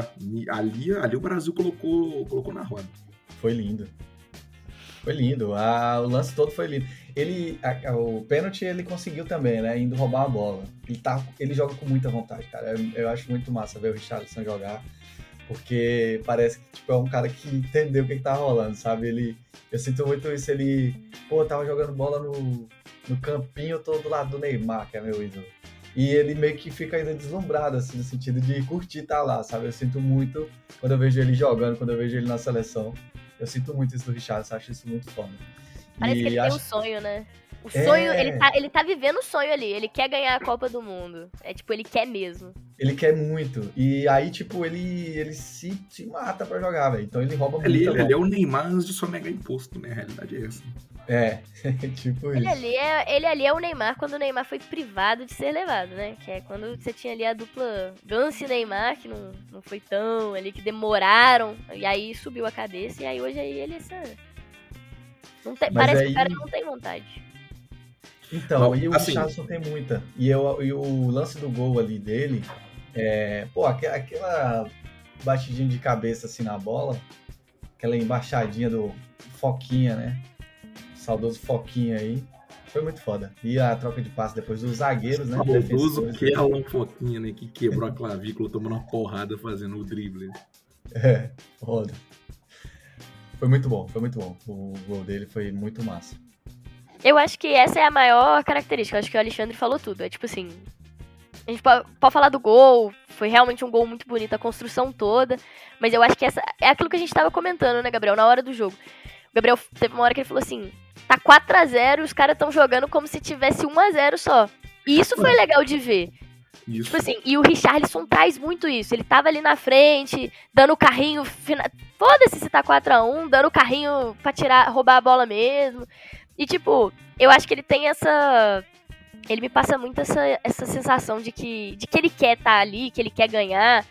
S1: Ali, ali o Brasil colocou, colocou na roda.
S2: Foi lindo. Foi lindo. Ah, o lance todo foi lindo. Ele, a, o pênalti ele conseguiu também, né? Indo roubar a bola. Ele, tá, ele joga com muita vontade, cara. Eu, eu acho muito massa ver o Richardson jogar. Porque parece que tipo, é um cara que entendeu o que, que tá rolando, sabe? Ele, eu sinto muito isso. Ele, pô, tava jogando bola no, no campinho, todo do lado do Neymar, que é meu ídolo. E ele meio que fica ainda deslumbrado, assim, no sentido de curtir estar tá lá, sabe? Eu sinto muito quando eu vejo ele jogando, quando eu vejo ele na seleção. Eu sinto muito isso do Richardson, acho isso muito foda.
S3: Parece
S2: e
S3: que ele
S2: acho...
S3: tem um sonho, né? O sonho, é... ele, tá, ele tá vivendo o sonho ali. Ele quer ganhar a Copa do Mundo. É tipo, ele quer mesmo.
S2: Ele quer muito. E aí, tipo, ele, ele se, se mata pra jogar, velho. Então ele rouba
S1: ele,
S2: muito.
S1: Ele, ele é o Neymar antes de sonegar imposto, né? A realidade é essa.
S2: É, tipo
S3: ele
S2: isso.
S3: Ali é, ele ali é o Neymar quando o Neymar foi privado de ser levado, né? Que é quando você tinha ali a dupla Gans e Neymar, que não, não foi tão ali, que demoraram. E aí subiu a cabeça. E aí hoje aí ele é essa... Não tem, parece aí... que o cara não tem vontade.
S2: Então, não, e o assim, Richardson tem muita. E, eu, e o lance do gol ali dele, é, pô, aquela batidinha de cabeça assim na bola, aquela embaixadinha do Foquinha, né? Saudoso Foquinha aí. Foi muito foda. E a troca de passe depois dos zagueiros, né?
S1: Saudoso que é um Foquinha, né? Que quebrou a clavícula tomando uma porrada fazendo o drible.
S2: É, foda. Foi muito bom, foi muito bom. O gol dele foi muito massa.
S3: Eu acho que essa é a maior característica. Eu acho que o Alexandre falou tudo. É tipo assim. A gente pode, pode falar do gol, foi realmente um gol muito bonito, a construção toda. Mas eu acho que essa é aquilo que a gente tava comentando, né, Gabriel, na hora do jogo. O Gabriel teve uma hora que ele falou assim: tá 4 a 0 e os caras estão jogando como se tivesse 1 a 0 só. E isso foi legal de ver. Isso. Tipo assim, e o Richarlison traz muito isso. Ele tava ali na frente, dando o carrinho. Fina... Foda-se se tá 4x1, dando o carrinho pra tirar, roubar a bola mesmo. E, tipo, eu acho que ele tem essa. Ele me passa muito essa, essa sensação de que, de que ele quer estar tá ali, que ele quer ganhar.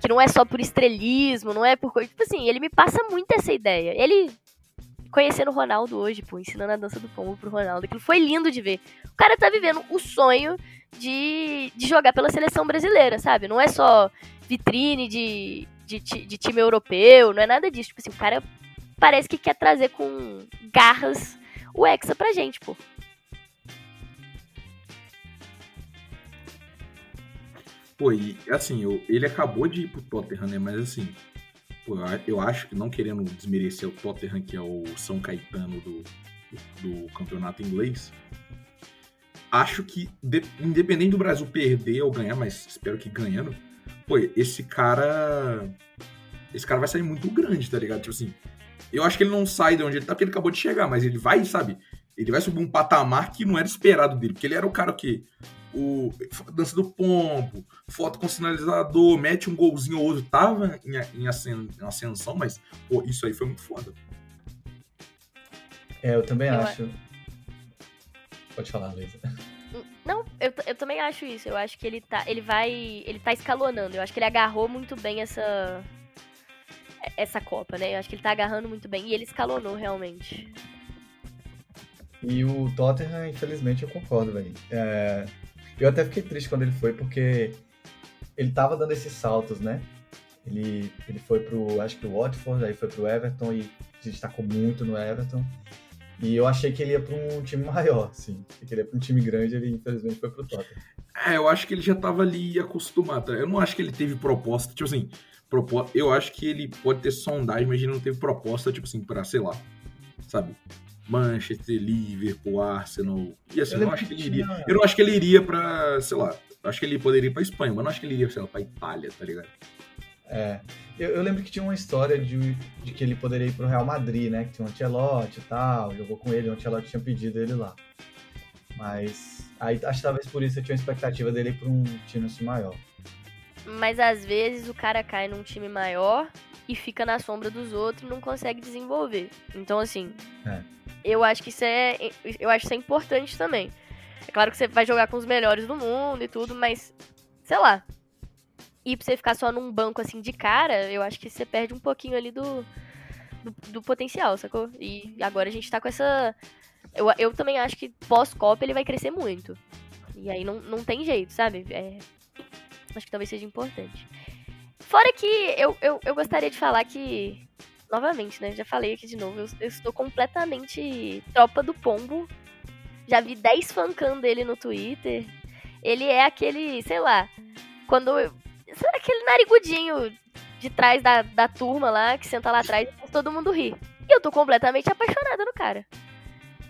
S3: Que não é só por estrelismo, não é por coisa. Tipo assim, ele me passa muito essa ideia. Ele. Conhecendo o Ronaldo hoje, pô, ensinando a dança do pombo pro Ronaldo. Aquilo foi lindo de ver. O cara tá vivendo o sonho de, de jogar pela seleção brasileira, sabe? Não é só vitrine de, de, de, time europeu, não é nada disso. Tipo assim, o cara parece que quer trazer com garras o Hexa pra gente, pô.
S1: Pô, e assim, eu, ele acabou de ir pro Tottenham, né? Mas assim, pô, eu acho que não querendo desmerecer o Tottenham, que é o São Caetano do, do campeonato inglês, acho que, de, independente do Brasil perder ou ganhar, mas espero que ganhando, pô, esse cara. Esse cara vai sair muito grande, tá ligado? Tipo assim, eu acho que ele não sai de onde ele tá, porque ele acabou de chegar, mas ele vai, sabe? Ele vai subir um patamar que não era esperado dele, porque ele era o cara que. O dança do pombo, foto com sinalizador, mete um golzinho ou outro, tava em, em ascensão, mas pô, isso aí foi muito foda.
S2: É, eu também eu acho. Pode falar, Luísa.
S3: Não, eu, eu também acho isso. Eu acho que ele tá. Ele vai. Ele tá escalonando. Eu acho que ele agarrou muito bem essa essa Copa, né? Eu acho que ele tá agarrando muito bem e ele escalonou realmente.
S2: E o Tottenham, infelizmente, eu concordo, velho. É... Eu até fiquei triste quando ele foi, porque ele tava dando esses saltos, né? Ele, ele foi pro, acho que o Watford, aí foi pro Everton e se destacou muito no Everton. E eu achei que ele ia para um time maior, sim. Que ele ia para um time grande, ele infelizmente foi pro Tottenham.
S1: É, eu acho que ele já tava ali acostumado. Eu não acho que ele teve proposta, tipo assim, proposta. Eu acho que ele pode ter sondagem, mas ele não teve proposta, tipo assim, pra, sei lá, sabe? Manchester, Liverpool, Arsenal. E assim, eu não acho que ele iria. Eu não acho que ele iria pra, sei lá, acho que ele poderia ir pra Espanha, mas não acho que ele iria, sei lá, pra Itália, tá ligado?
S2: É. Eu, eu lembro que tinha uma história de, de que ele poderia ir pro Real Madrid, né? Que tinha um Ancelotti e tal, jogou com ele, o Ancelotti tinha pedido ele lá. Mas aí acho que talvez por isso eu tinha uma expectativa dele ir pra um time assim maior.
S3: Mas às vezes o cara cai num time maior e fica na sombra dos outros e não consegue desenvolver. Então, assim, é. Eu acho que isso é. Eu acho isso é importante também. É claro que você vai jogar com os melhores do mundo e tudo, mas, sei lá. ir pra você ficar só num banco assim de cara, eu acho que você perde um pouquinho ali do, do, do potencial, sacou? E agora a gente tá com essa. Eu, eu também acho que pós-Copa ele vai crescer muito. E aí não, não tem jeito, sabe? É, acho que talvez seja importante. Fora que eu, eu, eu gostaria de falar que, novamente, né? Já falei aqui de novo, eu, eu estou completamente tropa do pombo. Já vi 10 fancam dele no Twitter. Ele é aquele, sei lá, quando. Aquele narigudinho de trás da, da turma lá, que senta lá atrás e todo mundo ri. E eu tô completamente apaixonada no cara.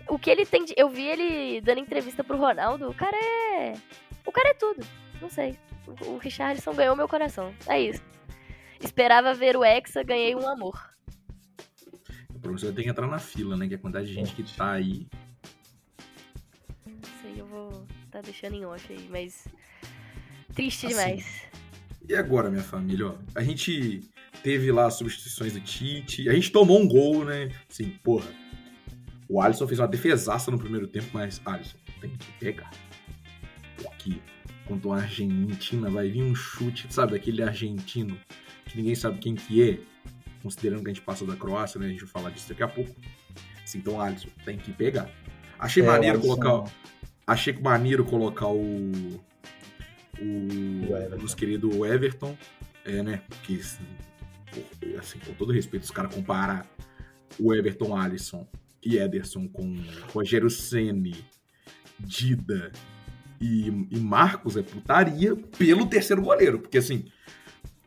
S3: O que ele tem de. Eu vi ele dando entrevista pro Ronaldo. O cara é. O cara é tudo. Não sei. O Richardson ganhou meu coração. É isso. Esperava ver o Hexa, ganhei um amor.
S1: O professor tem que entrar na fila, né? Que a quantidade de gente que tá aí.
S3: Isso aí eu vou tá deixando em off aí, mas. Triste assim, demais.
S1: E agora, minha família, ó? A gente teve lá as substituições do Tite. A gente tomou um gol, né? Assim, porra. O Alisson fez uma defesaça no primeiro tempo, mas Alisson tem que pegar. Porque contra a Argentina vai vir um chute, sabe, daquele argentino que ninguém sabe quem que é, considerando que a gente passa da Croácia, né? A gente vai falar disso daqui a pouco. Assim, então, Alisson, tem que pegar. Achei é, maneiro colocar. Achei maneiro colocar o o, o nosso querido Everton, é, né? Que, assim, com todo respeito, os caras comparar o Everton Alisson e Ederson com Rogério Ceni, Dida e, e, Marcos é putaria pelo terceiro goleiro. Porque, assim,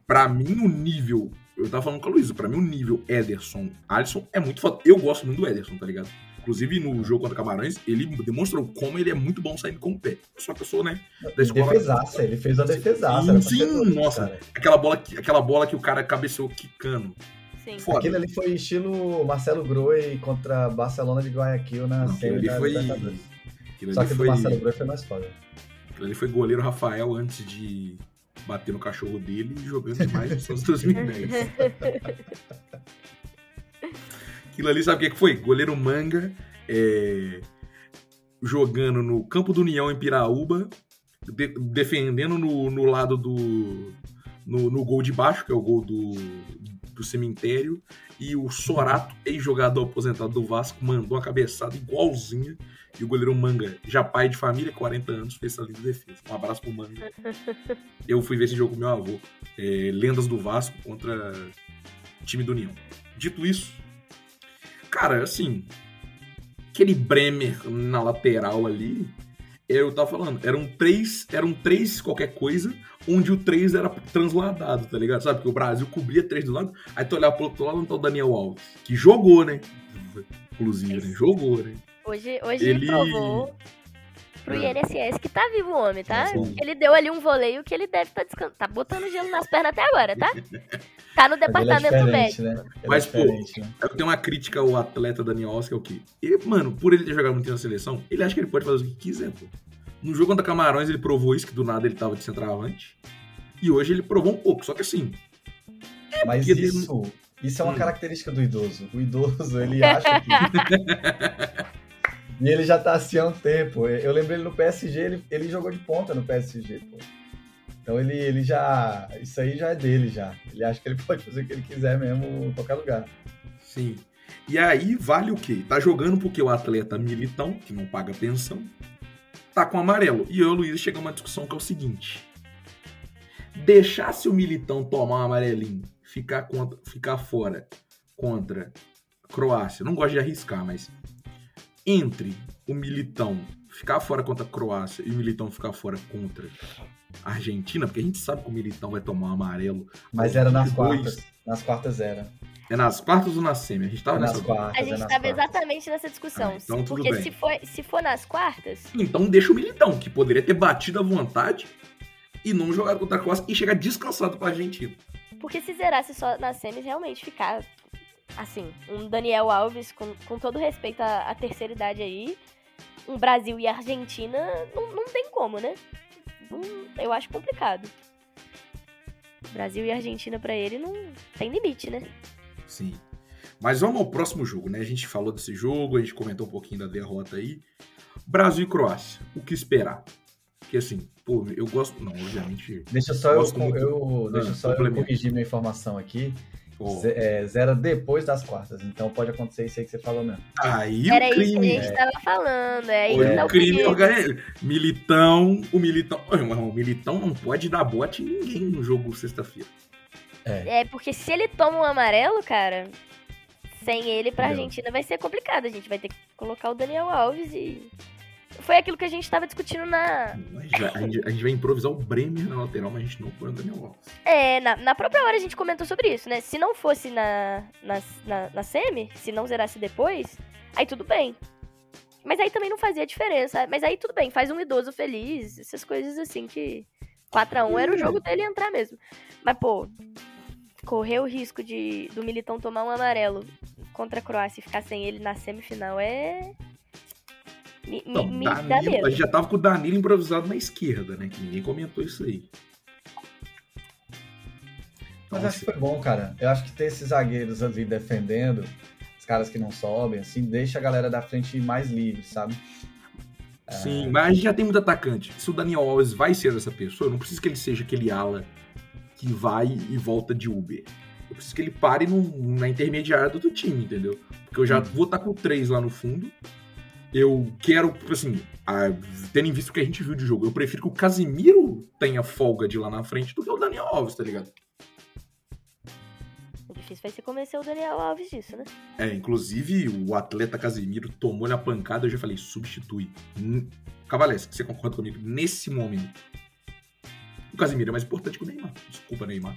S1: para mim o nível. Eu tava falando com a Luísa, pra mim o nível Ederson, Alisson é muito foda. Eu gosto muito do Ederson, tá ligado? Inclusive, no jogo contra Camarões, ele demonstrou como ele é muito bom saindo com o pé. Só que eu sou, né?
S4: Da escola... Defesaça, ele fez a defesaça.
S1: Sim, sim nossa. Aquela bola, que, aquela bola que o cara cabeceou quicando.
S4: Sim. Foda. Aquilo ali foi estilo Marcelo Groi contra Barcelona de Guayaquil na série da foi... Só que foi... do Marcelo Groi foi mais foda.
S1: Aquilo ali foi goleiro Rafael antes de bater no cachorro dele e jogando demais no Santos 2010. Aquilo ali, sabe o que foi? Goleiro Manga é, jogando no campo do União em Piraúba, de, defendendo no, no lado do. No, no, gol de baixo, que é o gol do, do cemitério, e o Sorato, ex-jogador aposentado do Vasco, mandou uma cabeçada igualzinha. E o goleiro Manga, já pai de família, 40 anos, fez essa linda defesa. Um abraço pro Manga. Eu fui ver esse jogo com meu avô. É, Lendas do Vasco contra time do União. Dito isso, Cara, assim, aquele Bremer na lateral ali, eu tava falando, eram três, eram três qualquer coisa, onde o três era transladado, tá ligado? Sabe? Porque o Brasil cobria três do lado, aí tu olhar pro outro lado, não tá o Daniel Alves, que jogou, né? Inclusive, né? Jogou, né?
S3: Hoje, hoje ele provou pro é. INSS que tá vivo o homem, tá? Ele deu ali um voleio que ele deve tá descansando. Tá botando gelo nas pernas até agora, tá? Tá no é departamento é médico. Né?
S1: Mas, pô, né? eu tenho uma crítica ao atleta Daniel Oscar, é o quê? Ele, mano, por ele ter jogado muito na seleção, ele acha que ele pode fazer o que quiser, pô. No jogo contra Camarões, ele provou isso, que do nada ele tava de centroavante. E hoje ele provou um pouco, só que assim.
S4: É Mas isso, ele... isso é uma hum. característica do idoso. O idoso, ele acha que. E ele já tá assim há um tempo. Eu lembro ele no PSG, ele, ele jogou de ponta no PSG, pô. Então ele, ele já. Isso aí já é dele já. Ele acha que ele pode fazer o que ele quiser mesmo em qualquer lugar.
S1: Sim. E aí vale o quê? Tá jogando porque o atleta militão, que não paga pensão, tá com amarelo. E eu e o Luiz chegamos a uma discussão que é o seguinte: deixasse o militão tomar um amarelinho, ficar, contra, ficar fora contra Croácia, não gosto de arriscar, mas entre o Militão ficar fora contra a Croácia e o Militão ficar fora contra Argentina, porque a gente sabe que o Militão vai tomar um amarelo.
S4: Mas era nas quartas. Nas quartas era.
S1: É nas quartas ou na semi? A gente tava é nessa
S3: quartas, A gente é estava exatamente nessa discussão. Ah, então, porque bem. Se, for, se for nas quartas.
S1: Então deixa o Militão, que poderia ter batido à vontade e não jogar contra a Croácia e chegar descansado com a Argentina.
S3: Porque se zerasse só nas semis, realmente ficar assim, um Daniel Alves, com, com todo respeito à, à terceira idade aí, um Brasil e Argentina, não, não tem como, né? Não, eu acho complicado. Brasil e Argentina para ele não tem limite, né?
S1: Sim. Mas vamos ao próximo jogo, né? A gente falou desse jogo, a gente comentou um pouquinho da derrota aí. Brasil e Croácia, o que esperar? Que assim, pô, eu gosto. Não, obviamente.
S4: Deixa só eu,
S1: muito.
S4: eu, deixa
S1: Ah,
S4: só eu corrigir minha informação aqui. Ze- é, zera depois das quartas, então pode acontecer isso aí que você falou mesmo.
S1: aí
S3: Era
S1: o
S3: isso que a
S1: crime.
S3: gente tava falando. É que tá
S1: o crime organizado. Militão, o Militão. O Militão não pode dar bote em ninguém no jogo sexta-feira.
S4: É.
S3: É, porque se ele toma um amarelo, cara, sem ele pra
S4: Entendeu?
S3: Argentina vai ser complicado. A gente vai ter que colocar o Daniel Alves e. Foi aquilo que a gente tava discutindo na.
S1: A gente, vai, a gente- a vai improvisar o Bremer na lateral, mas a gente não põe o Daniel Alves.
S3: É, na, na própria hora a gente comentou sobre isso, né? Se não fosse na, na, na, na semi, se não zerasse depois, aí tudo bem. Mas aí também não fazia diferença. Mas aí tudo bem, faz um idoso feliz, essas coisas assim que. 4x1 era o jogo dele entrar mesmo. Mas, pô, correr o risco de do Militão tomar um amarelo contra a Croácia e ficar sem ele na semifinal é. Me,
S1: Não,
S3: me dá
S1: Danilo,
S3: medo.
S1: a gente já tava com o Danilo improvisado na esquerda, né? Que ninguém comentou isso aí.
S4: Mas
S1: Então,
S4: acho que foi bom, cara. Eu acho que ter esses zagueiros ali defendendo, os caras que não sobem, assim, deixa a galera da frente mais livre, sabe?
S1: Sim, mas a gente já tem muito atacante. Se o Daniel Alves vai ser essa pessoa, eu não preciso que ele seja aquele ala que vai e volta de Uber. Eu preciso que ele pare num- na intermediária do outro time, entendeu? Porque eu já vou estar com três lá no fundo. Eu quero, tipo assim, a- tendo em vista o que a gente viu de jogo, eu prefiro que o Casimiro tenha folga de lá na frente do que o Daniel Alves, tá ligado?
S3: O difícil vai ser convencer o Daniel Alves disso, né?
S1: É, inclusive o atleta Casimiro tomou na pancada, eu já falei, substitui. Cavalesque, você concorda comigo? Nesse momento. O Casimiro é mais importante que o Neymar. Desculpa, Neymar.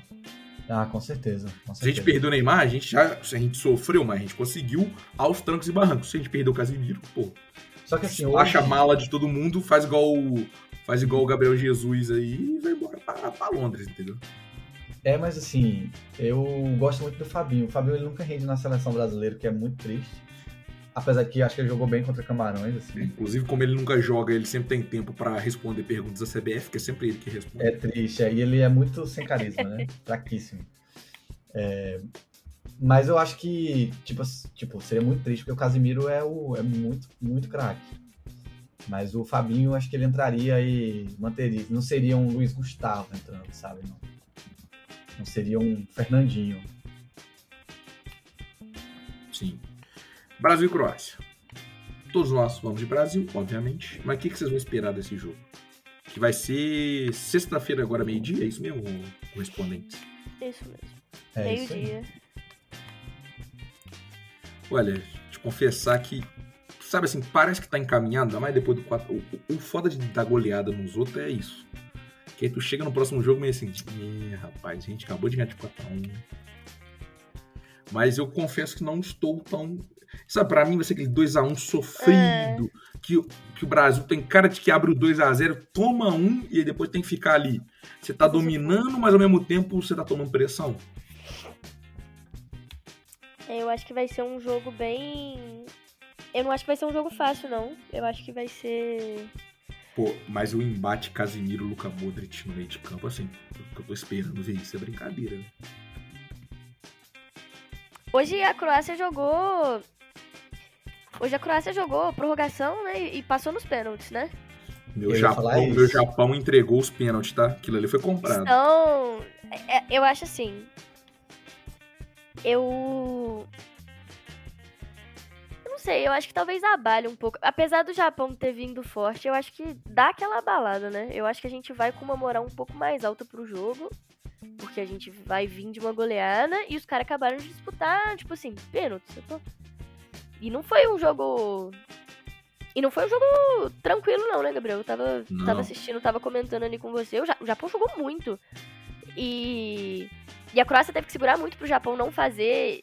S4: Ah, com certeza. Com
S1: Se a gente
S4: certeza.
S1: perdeu o Neymar, a gente já. A gente sofreu, mas a gente conseguiu aos trancos e barrancos. Se a gente perdeu o Casimiro, pô.
S4: Só que assim, hoje,
S1: Acha a mala de todo mundo, faz igual o. Faz igual o Gabriel Jesus aí e vai embora pra, pra Londres, entendeu?
S4: É, mas assim, eu gosto muito do Fabinho. O Fabinho ele nunca rende na seleção brasileira, que é muito triste. Apesar que acho que ele jogou bem contra Camarões, assim.
S1: Inclusive, como ele nunca joga, ele sempre tem tempo pra responder perguntas da CBF, que é sempre ele que responde.
S4: É triste, aí ele é muito sem carisma, né? Fraquíssimo. É, Mas eu acho que, tipo, tipo, seria muito triste, porque o Casimiro é, o, é muito, muito craque. Mas o Fabinho, acho que ele entraria e manteria. Não seria um Luiz Gustavo entrando, sabe? Não, não seria um Fernandinho.
S1: Sim. Brasil e Croácia. Todos nós vamos de Brasil, obviamente. Mas o que, que vocês vão esperar desse jogo? Que vai ser sexta-feira, agora, meio-dia? É isso mesmo, correspondentes?
S3: Isso mesmo.
S4: É.
S3: Meio-dia.
S1: Olha, te confessar que, sabe assim, parece que tá encaminhado, ainda mais depois do 4. O, o- foda de dar goleada nos outros é isso. Que aí tu chega no próximo jogo meio assim, "Ih, rapaz, a gente acabou de ganhar de 4x1. Mas eu confesso que não estou tão. Sabe, pra mim vai ser aquele 2x1 sofrido. Que, que o Brasil tem cara de que abre o 2x0, toma um e depois tem que ficar ali. Você tá dominando, mas ao mesmo tempo você tá tomando pressão.
S3: É, Eu acho que vai ser um jogo bem. Eu não acho que vai ser um jogo fácil, não. Eu acho que vai ser.
S1: Pô, mas o embate Casimiro-Luca Modric no meio de campo, assim, eu tô esperando ver isso é brincadeira. né?
S3: Hoje a Croácia jogou. Hoje a Croácia jogou prorrogação, né? E passou nos pênaltis, né?
S1: Meu
S4: Eu
S1: Japão, meu. Japão entregou os pênaltis, tá? Aquilo ali foi comprado.
S3: Então. é- eu acho assim. Eu. Eu não sei, eu acho que talvez abale um pouco. Apesar do Japão ter vindo forte, eu acho que dá aquela abalada, né? Eu acho que a gente vai com uma moral um pouco mais alta pro jogo. Porque a gente vai vir de uma goleada e os caras acabaram de disputar, tipo assim, pênalti, sacou? E não foi um jogo. E não foi um jogo tranquilo, não, né, Gabriel? Eu tava,
S1: Não.
S3: tava assistindo, tava comentando ali com você. O Ja- o Japão jogou muito. E. E a Croácia teve que segurar muito pro Japão não fazer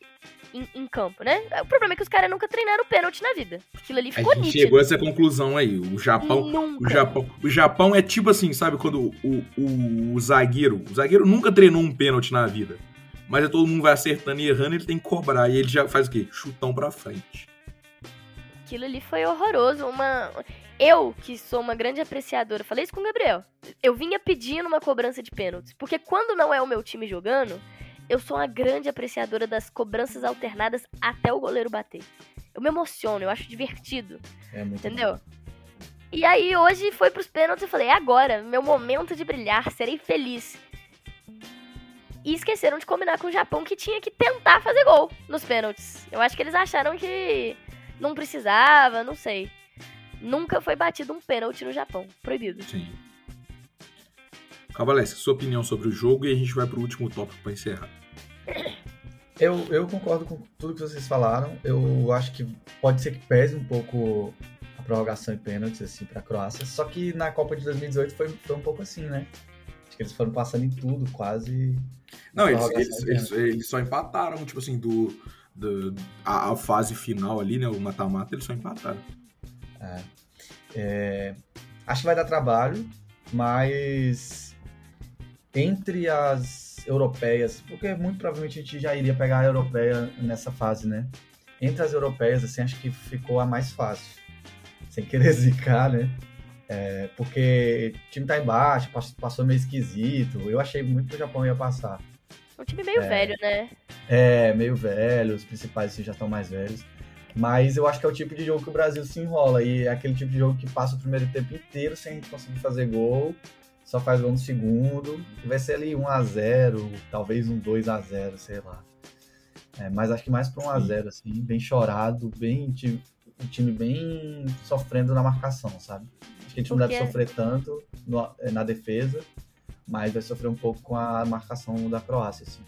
S3: em, em campo, né? O problema é que os caras nunca treinaram pênalti na vida. Aquilo ali
S1: A
S3: ficou
S1: gente
S3: nítido.
S1: chegou a essa conclusão aí. O Japão, o. Japão, o Japão é tipo assim, sabe, quando o, o, o zagueiro, o zagueiro nunca treinou um pênalti na vida. Mas aí todo mundo vai acertando e errando, ele tem que cobrar. E ele já faz o quê? Chutão pra frente.
S3: Aquilo ali foi horroroso. Uma. Eu, que sou uma grande apreciadora, falei isso com o Gabriel. Eu vinha pedindo uma cobrança de pênaltis. Porque quando não é o meu time jogando, eu sou uma grande apreciadora das cobranças alternadas até o goleiro bater. Eu me emociono, eu acho divertido.
S4: É muito
S3: Entendeu? E aí hoje foi pros pênaltis e falei, é agora, meu momento de brilhar, serei feliz. E esqueceram de combinar com o Japão que tinha que tentar fazer gol nos pênaltis. Eu acho que eles acharam que não precisava, não sei. Nunca foi batido um pênalti no Japão. Proibido.
S1: Sim. Cavalesca, sua opinião sobre o jogo e a gente vai pro último tópico para encerrar.
S2: Eu, eu concordo com tudo que vocês falaram. Eu acho que pode ser que pese um pouco a prorrogação e pênaltis assim, para a Croácia. Só que na Copa de 2018 foi, foi um pouco assim, né? Acho que eles foram passando em tudo, quase.
S1: Não, eles, eles, eles, eles, só empataram, tipo assim, do, do a, a fase final ali, né? O mata-mata, eles só empataram.
S2: É. É, acho que vai dar trabalho, mas entre as europeias, porque muito provavelmente a gente já iria pegar a europeia nessa fase, né? Entre as europeias, assim, acho que ficou a mais fácil. Sem querer zicar, né? É, porque o time tá embaixo, passou meio esquisito. Eu achei muito que o Japão ia passar.
S3: Um time meio é, velho, né?
S2: É, meio velho, os principais assim, já estão mais velhos. Mas eu acho que é o tipo de jogo que o Brasil se enrola. E é aquele tipo de jogo que passa o primeiro tempo inteiro sem conseguir fazer gol só faz gol no segundo. Vai ser ali 1x0, talvez um 2x0, sei lá. É, mas acho que mais para 1x0, assim, bem chorado, bem o time bem sofrendo na marcação, sabe? Acho que a gente não deve sofrer tanto no, é, na defesa, mas vai sofrer um pouco com a marcação da Croácia, assim.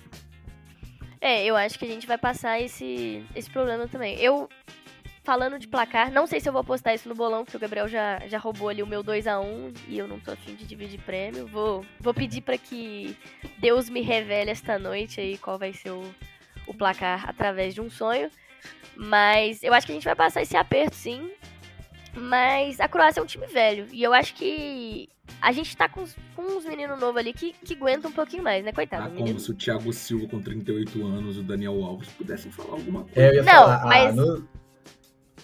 S3: É, eu acho que a gente vai passar esse, esse problema também. Eu, falando de placar, não sei se eu vou postar isso no bolão, porque o Gabriel já, já roubou ali o meu 2 a 1 e eu não tô afim de dividir prêmio. Vou, vou pedir para que Deus me revele esta noite aí qual vai ser o, o placar através de um sonho. Mas eu acho que a gente vai passar esse aperto, sim. Mas a Croácia é um time velho. E eu acho que a gente tá com, com uns meninos novos ali que, que aguentam um pouquinho mais, né? Coitado.
S1: Ah, como se o Thiago Silva com 38 anos e o Daniel Alves pudessem falar alguma coisa.
S2: É, eu ia
S3: não,
S2: falar, ah,
S3: mas.
S2: Ah, no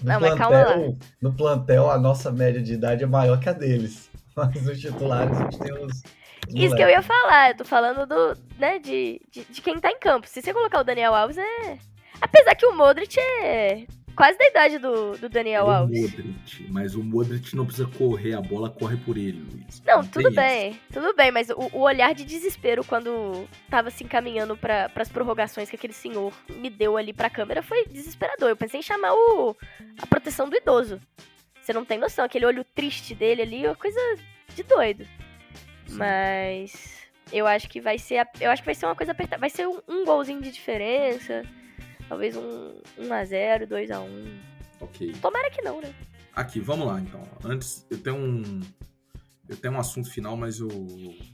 S3: não,
S2: plantel,
S3: mas calma lá.
S2: No plantel, a nossa média de idade é maior que a deles. Mas nos titulares a gente tem os. os
S3: Isso que eu ia falar, eu tô falando do, né, de, de, de, quem tá em campo. Se você colocar o Daniel Alves, é. Apesar que o Modric é quase da idade do, do Daniel
S1: o
S3: Alves.
S1: Modric, mas o Modric não precisa correr, a bola corre por ele, Luiz.
S3: Não, tudo bem, isso. tudo bem, mas o, o, olhar de desespero quando tava se encaminhando para as prorrogações que aquele senhor me deu ali pra câmera foi desesperador. Eu pensei em chamar o, a proteção do idoso. Você não tem noção, aquele olho triste dele ali é uma coisa de doido. Sim. Mas eu acho que vai ser, eu acho que vai ser uma coisa apertada, vai ser um, um golzinho de diferença. Talvez um 1x0, 2x1.
S1: Ok.
S3: Tomara que não, né?
S1: Aqui, vamos lá então. Antes, eu tenho um. Eu tenho um assunto final, mas eu,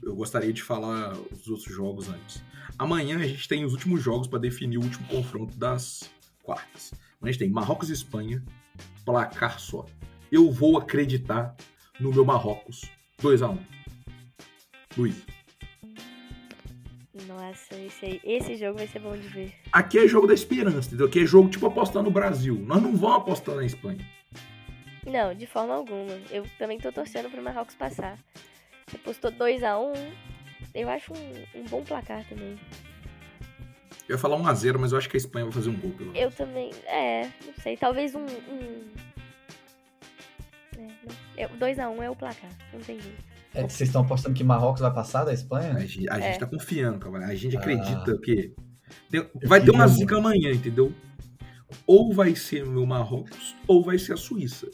S1: eu gostaria de falar os outros jogos antes. Amanhã a gente tem os últimos jogos para definir o último confronto das quartas. A gente tem Marrocos e Espanha, placar só. Eu vou acreditar no meu Marrocos 2x1. Luiz.
S3: Nossa, esse, aí, esse jogo vai ser bom de ver.
S1: Aqui é jogo da esperança, entendeu? Aqui é jogo tipo apostar no Brasil. Nós não vamos apostar na Espanha.
S3: Não, de forma alguma. Eu também tô torcendo pro Marrocos passar. Você postou 2x1, um, eu acho um, um, bom placar também.
S1: Eu ia falar 1x0, mas eu acho que a Espanha vai fazer um gol, pelo
S3: menos. Eu também, é, não sei, talvez um. um... É, 2x1 é o placar, não tem jeito.
S2: É que vocês estão apostando que Marrocos vai passar da Espanha?
S1: A gente, a é. gente tá confiando, cara. A gente acredita ah. que. Tem, vai ter uma zica amanhã, entendeu? Ou vai ser meu Marrocos, ou vai ser a Suíça.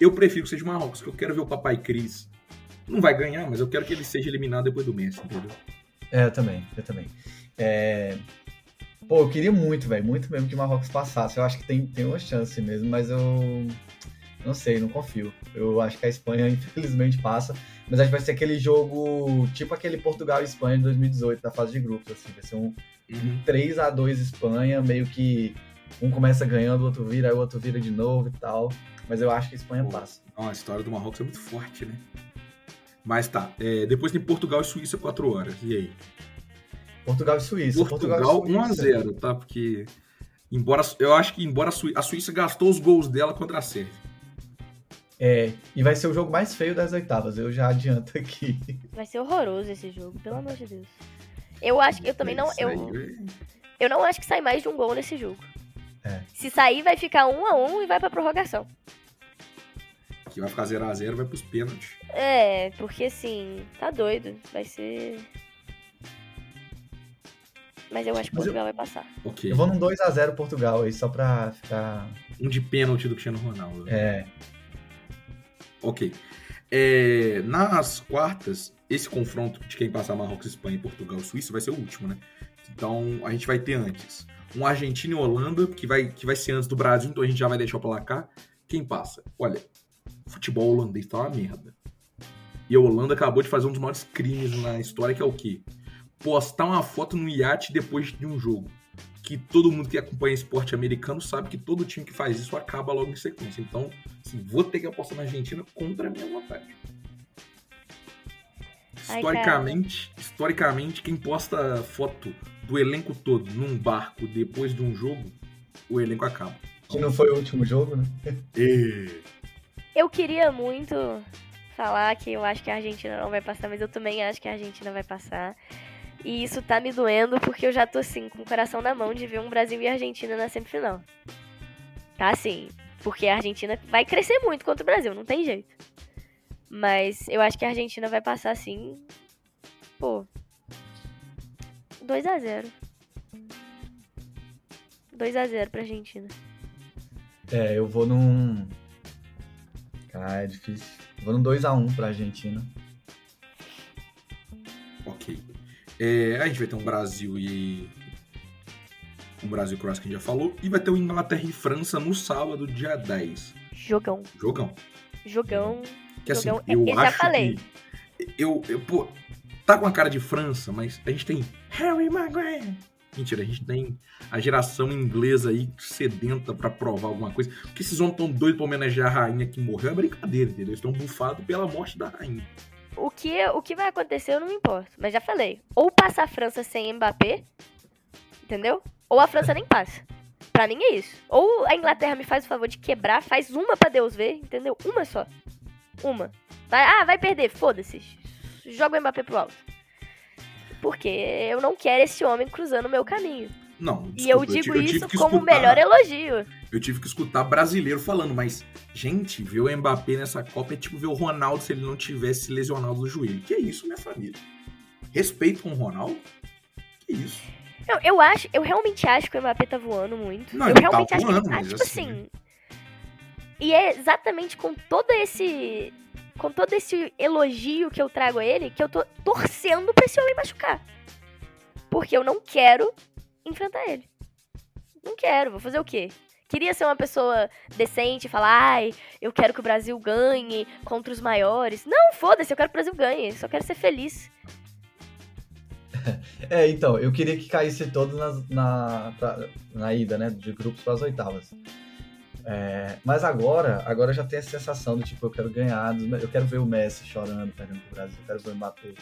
S1: Eu prefiro que seja o Marrocos, que eu quero ver o Papai Cris. Não vai ganhar, mas eu quero que ele seja eliminado depois do Messi, entendeu?
S2: É, eu também, eu também. É... Pô, eu queria muito, velho, muito mesmo que o Marrocos passasse. Eu acho que tem, tem uma chance mesmo, mas eu não sei, não confio. Eu acho que a Espanha, infelizmente, passa. Mas acho que vai ser aquele jogo, tipo aquele Portugal e Espanha de 2018, da fase de grupos, assim. Vai ser um, uhum. 3 a 2 Espanha, meio que um começa ganhando, o outro vira, aí o outro vira de novo e tal. Mas eu acho que a Espanha Pô, passa.
S1: Ó, a história do Marrocos é muito forte, né? Mas tá, é, depois tem Portugal e Suíça 4 horas. E aí?
S2: Portugal e Suíça.
S1: Portugal, Portugal 1x0, tá? Porque. Embora, eu acho que embora a Suíça, a Suíça gastou os gols dela contra a Sérvia.
S2: É, e vai ser o jogo mais feio das oitavas, eu já adianto aqui.
S3: Vai ser horroroso esse jogo, pelo amor de Deus. Eu acho que eu também não. Eu, eu não acho que sai mais de um gol nesse jogo. É. Se sair, vai ficar um a um e vai pra prorrogação.
S1: que vai ficar 0x0, vai pros pênaltis.
S3: É, porque assim, tá doido. Vai ser. Mas eu acho que
S2: Mas eu-
S3: Portugal vai passar.
S1: Ok.
S2: Eu vou num 2x0 Portugal aí, só pra ficar.
S1: Um de pênalti do Cristiano Ronaldo.
S2: É.
S1: Ok. É, nas quartas, esse confronto de quem passar Marrocos, Espanha e Portugal Suíça vai ser o último, né? Então a gente vai ter antes um Argentina e Holanda, que vai, que vai ser antes do Brasil, então a gente já vai deixar o placar. Quem passa? Olha, o futebol holandês tá uma merda. E a Holanda acabou de fazer um dos maiores crimes na história, que é o quê? Postar uma foto no iate depois de um jogo. Que todo mundo que acompanha esporte americano sabe que todo time que faz isso acaba logo em sequência. Então, assim, vou ter que apostar na Argentina contra a minha vontade.
S3: Ai,
S1: Historicamente, historicamente, quem posta foto do elenco todo num barco depois de um jogo, o elenco acaba.
S2: Que não foi o último jogo, né?
S1: E...
S3: Eu queria muito falar que eu acho que a Argentina não vai passar, mas eu também acho que a Argentina vai passar. E isso tá me doendo porque eu já tô assim, com o coração na mão de ver um Brasil e Argentina na semifinal. Tá assim, porque a Argentina vai crescer muito contra o Brasil, não tem jeito. Mas eu acho que a Argentina vai passar assim. Pô. 2 a 0 2 a 0 pra Argentina.
S2: É, eu vou num. Ah, é difícil. Vou num 2x1 pra Argentina.
S1: Ok. É, a gente vai ter um Brasil e. Um Brasil e Croácia que a gente já falou. E vai ter o Inglaterra e França no sábado, dia 10.
S3: Jogão.
S1: Jogão.
S3: Jogão.
S1: Que assim,
S3: Jogão.
S1: eu
S3: Eu já
S1: acho
S3: falei.
S1: que. Eu, eu, pô, tá com a cara de França, mas a gente tem Harry Maguire. Mentira, a gente tem a geração inglesa aí sedenta pra provar alguma coisa. Porque esses homens tão doidos pra homenagear a rainha que morreu é brincadeira, entendeu? Eles estão bufados pela morte da rainha.
S3: O que, o que vai acontecer eu não me importo. Mas já falei. Ou passa a França sem Mbappé. Entendeu? Ou a França nem passa. Pra mim é isso. Ou a Inglaterra me faz o favor de quebrar, faz uma pra Deus ver, entendeu? Uma só. Uma. Vai, ah, vai perder, foda-se. Joga o Mbappé pro alto. Porque eu não quero esse homem cruzando o meu caminho.
S1: Não,
S3: e eu
S1: desculpa,
S3: digo
S1: tive
S3: isso
S1: que
S3: como o
S1: escutar-
S3: melhor elogio.
S1: Eu tive que escutar brasileiro falando, mas, gente, ver o Mbappé nessa Copa é tipo ver o Ronaldo se ele não tivesse se lesionado do joelho. Que isso, minha família? Respeito com o Ronaldo? Que isso?
S3: Não, eu acho, eu realmente acho que o Mbappé tá voando muito.
S1: Não,
S3: eu
S1: ele tá
S3: realmente acho
S1: voando,
S3: que ele tá, tipo
S1: assim,
S3: assim. E é exatamente com todo esse. Com todo esse elogio que eu trago a ele, que eu tô torcendo pra esse homem machucar. Porque eu não quero enfrentar ele. Não quero, vou fazer o quê? Queria ser uma pessoa decente, falar, ai, eu quero que o Brasil ganhe contra os maiores. Não, foda-se, eu quero que o Brasil ganhe, só quero ser feliz.
S2: É, então, eu queria que caísse todos na, pra- na ida, né? De grupos para as oitavas. É, mas agora, agora já tenho a sensação do tipo, eu quero ganhar, eu quero ver o Messi chorando, perdendo pro Brasil, eu quero ver o Mbappé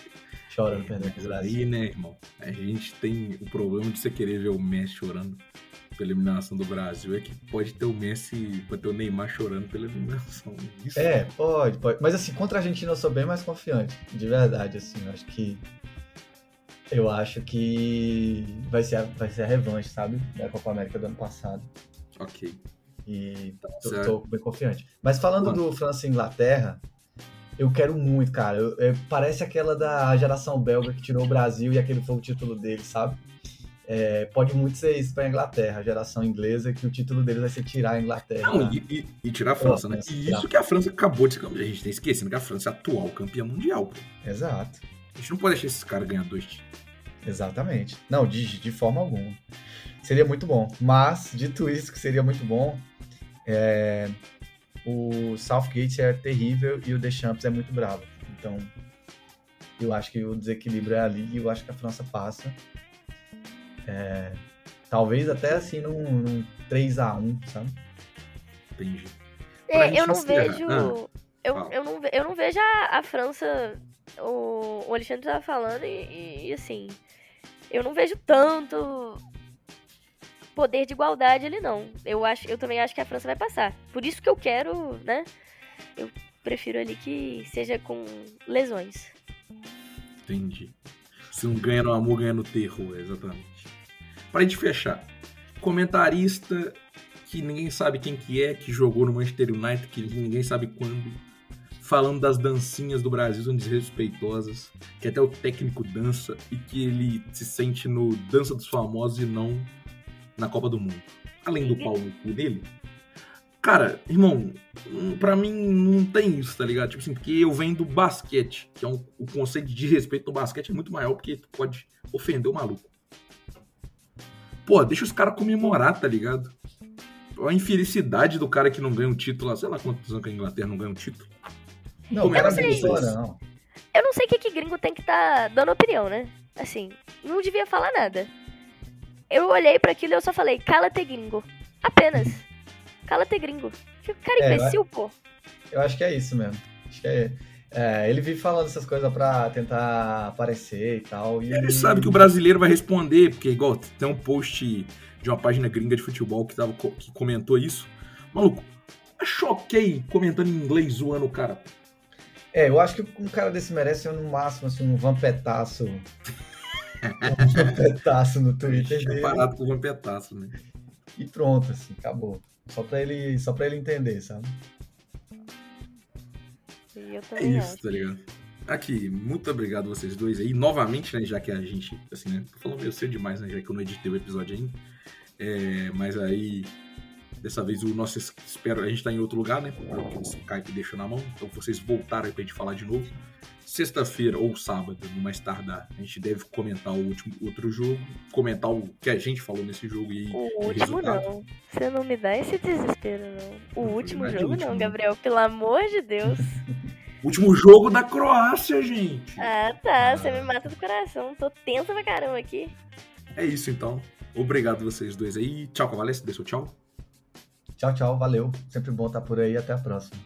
S2: chorando, pro
S1: Mas
S2: Brasil.
S1: aí, né, irmão? A gente tem o problema de você querer ver o Messi chorando pela eliminação do Brasil. É que pode ter o Messi, pode ter o Neymar chorando pela eliminação. Isso
S2: É, pode, pode. Mas assim, contra a Argentina eu sou bem mais confiante, de verdade, assim, eu acho que eu acho que vai ser a, vai ser a revanche, sabe? Da Copa América do ano passado.
S1: Ok.
S2: E tô,
S1: certo.
S2: tô bem confiante. Mas falando
S1: Mano.
S2: do França e Inglaterra, eu quero muito, cara. Eu- eu- parece aquela da geração belga que tirou o Brasil e aquele foi o título dele, sabe? É, pode muito ser isso pra Inglaterra, a geração inglesa, que o título deles vai ser tirar a Inglaterra.
S1: Não, e, e- e tirar a França, né? E isso que a França acabou de ser campeã. A gente tá esquecendo que a França é a atual campeã mundial, pô.
S2: Exato,
S1: A gente não pode deixar esses caras ganhar dois títulos.
S2: exatamente. Não, de, de forma alguma. Seria muito bom. Mas, dito isso, que seria muito bom, é, o Southgate é terrível e o Deschamps é muito bravo. Então, eu acho que o desequilíbrio é ali e eu acho que a França passa. É, talvez até assim num, num 3x1, sabe?
S1: Entendi.
S3: É, eu não vejo.
S1: Ah,
S3: eu, eu, não, eu não vejo a, a França. O, o Alexandre tava falando e, e, assim. Eu não vejo tanto poder de igualdade ali, não. Eu, acho, eu também acho que a França vai passar. Por isso que eu quero, né? Eu prefiro ali que seja com lesões.
S1: Entendi. Se não ganha no amor, ganha no terror, exatamente. Pra gente fechar, comentarista que ninguém sabe quem que é, que jogou no Manchester United, que ninguém sabe quando. Falando das dancinhas do Brasil são desrespeitosas, que até o técnico dança e que ele se sente no Dança dos Famosos e não na Copa do Mundo. Além do pau no cu dele. Cara, irmão, hum, pra mim não tem isso, tá ligado? Tipo assim, porque eu venho do basquete, que é um, o conceito de respeito no basquete é muito maior porque tu pode ofender o maluco. Pô, deixa os caras comemorar, tá ligado? A infelicidade do cara que não ganha um título, sei lá quantos anos que a Inglaterra não ganha um título.
S4: Não,
S1: Como
S4: o cara
S3: que
S4: não
S3: vocês-
S4: chora, não.
S3: Eu não sei o que, que gringo tem que tá dando opinião, né? Assim, não devia falar nada. Eu olhei pra aquilo e eu só falei, cala-te gringo. Apenas. Cala-te gringo. Que cara
S4: É,
S3: imbecil, pô.
S4: Eu acho que é isso mesmo. Acho que é. é, ele vive falando essas coisas pra tentar aparecer e tal. E
S1: Ele sabe que o brasileiro vai responder, porque igual tem um post de uma página gringa de futebol que, tava, que comentou isso. Maluco, eu choquei comentando em inglês zoando o cara.
S4: É, eu acho que um cara desse merece no máximo assim, um vampetaço. um vampetaço no Twitter
S1: Tinha
S4: dele.
S1: parado com o vampetaço, né?
S4: E pronto, assim, acabou. Só pra ele, só pra ele entender, sabe?
S3: Eu
S1: É isso, tá ligado? Aqui, muito obrigado vocês dois aí. Novamente, né, já que a gente, assim, né, tô falando meio cedo demais, né, já que eu não editei o episódio ainda. É, mas aí, dessa vez o nosso, espero, a gente tá em outro lugar, né, porque esse Skype deixou na mão, então vocês voltaram aí pra gente falar de novo. Sexta-feira ou sábado, no mais tardar, a gente deve comentar o último, outro jogo, comentar o que a gente falou nesse jogo e
S3: O último
S1: resultado.
S3: não. Você não me dá esse desespero, não. O
S1: Não,
S3: último
S1: não é
S3: jogo
S1: último,
S3: não,
S1: não.
S3: Gabriel. Pelo amor de Deus.
S1: Último jogo da Croácia, gente!
S3: Ah, tá. Você
S1: Ah.
S3: me mata do coração. Tô tensa pra caramba aqui.
S1: É isso então. Obrigado vocês dois aí. Tchau, Cavalesce. Dê seu tchau.
S4: Tchau, tchau, valeu. Sempre bom estar por aí. Até a próxima.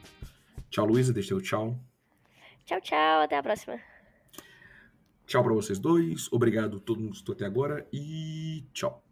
S1: Tchau, Luísa. Deixa seu tchau.
S3: Tchau, tchau. Até a próxima.
S1: Tchau pra vocês dois. Obrigado a todo mundo que estou até agora. E tchau.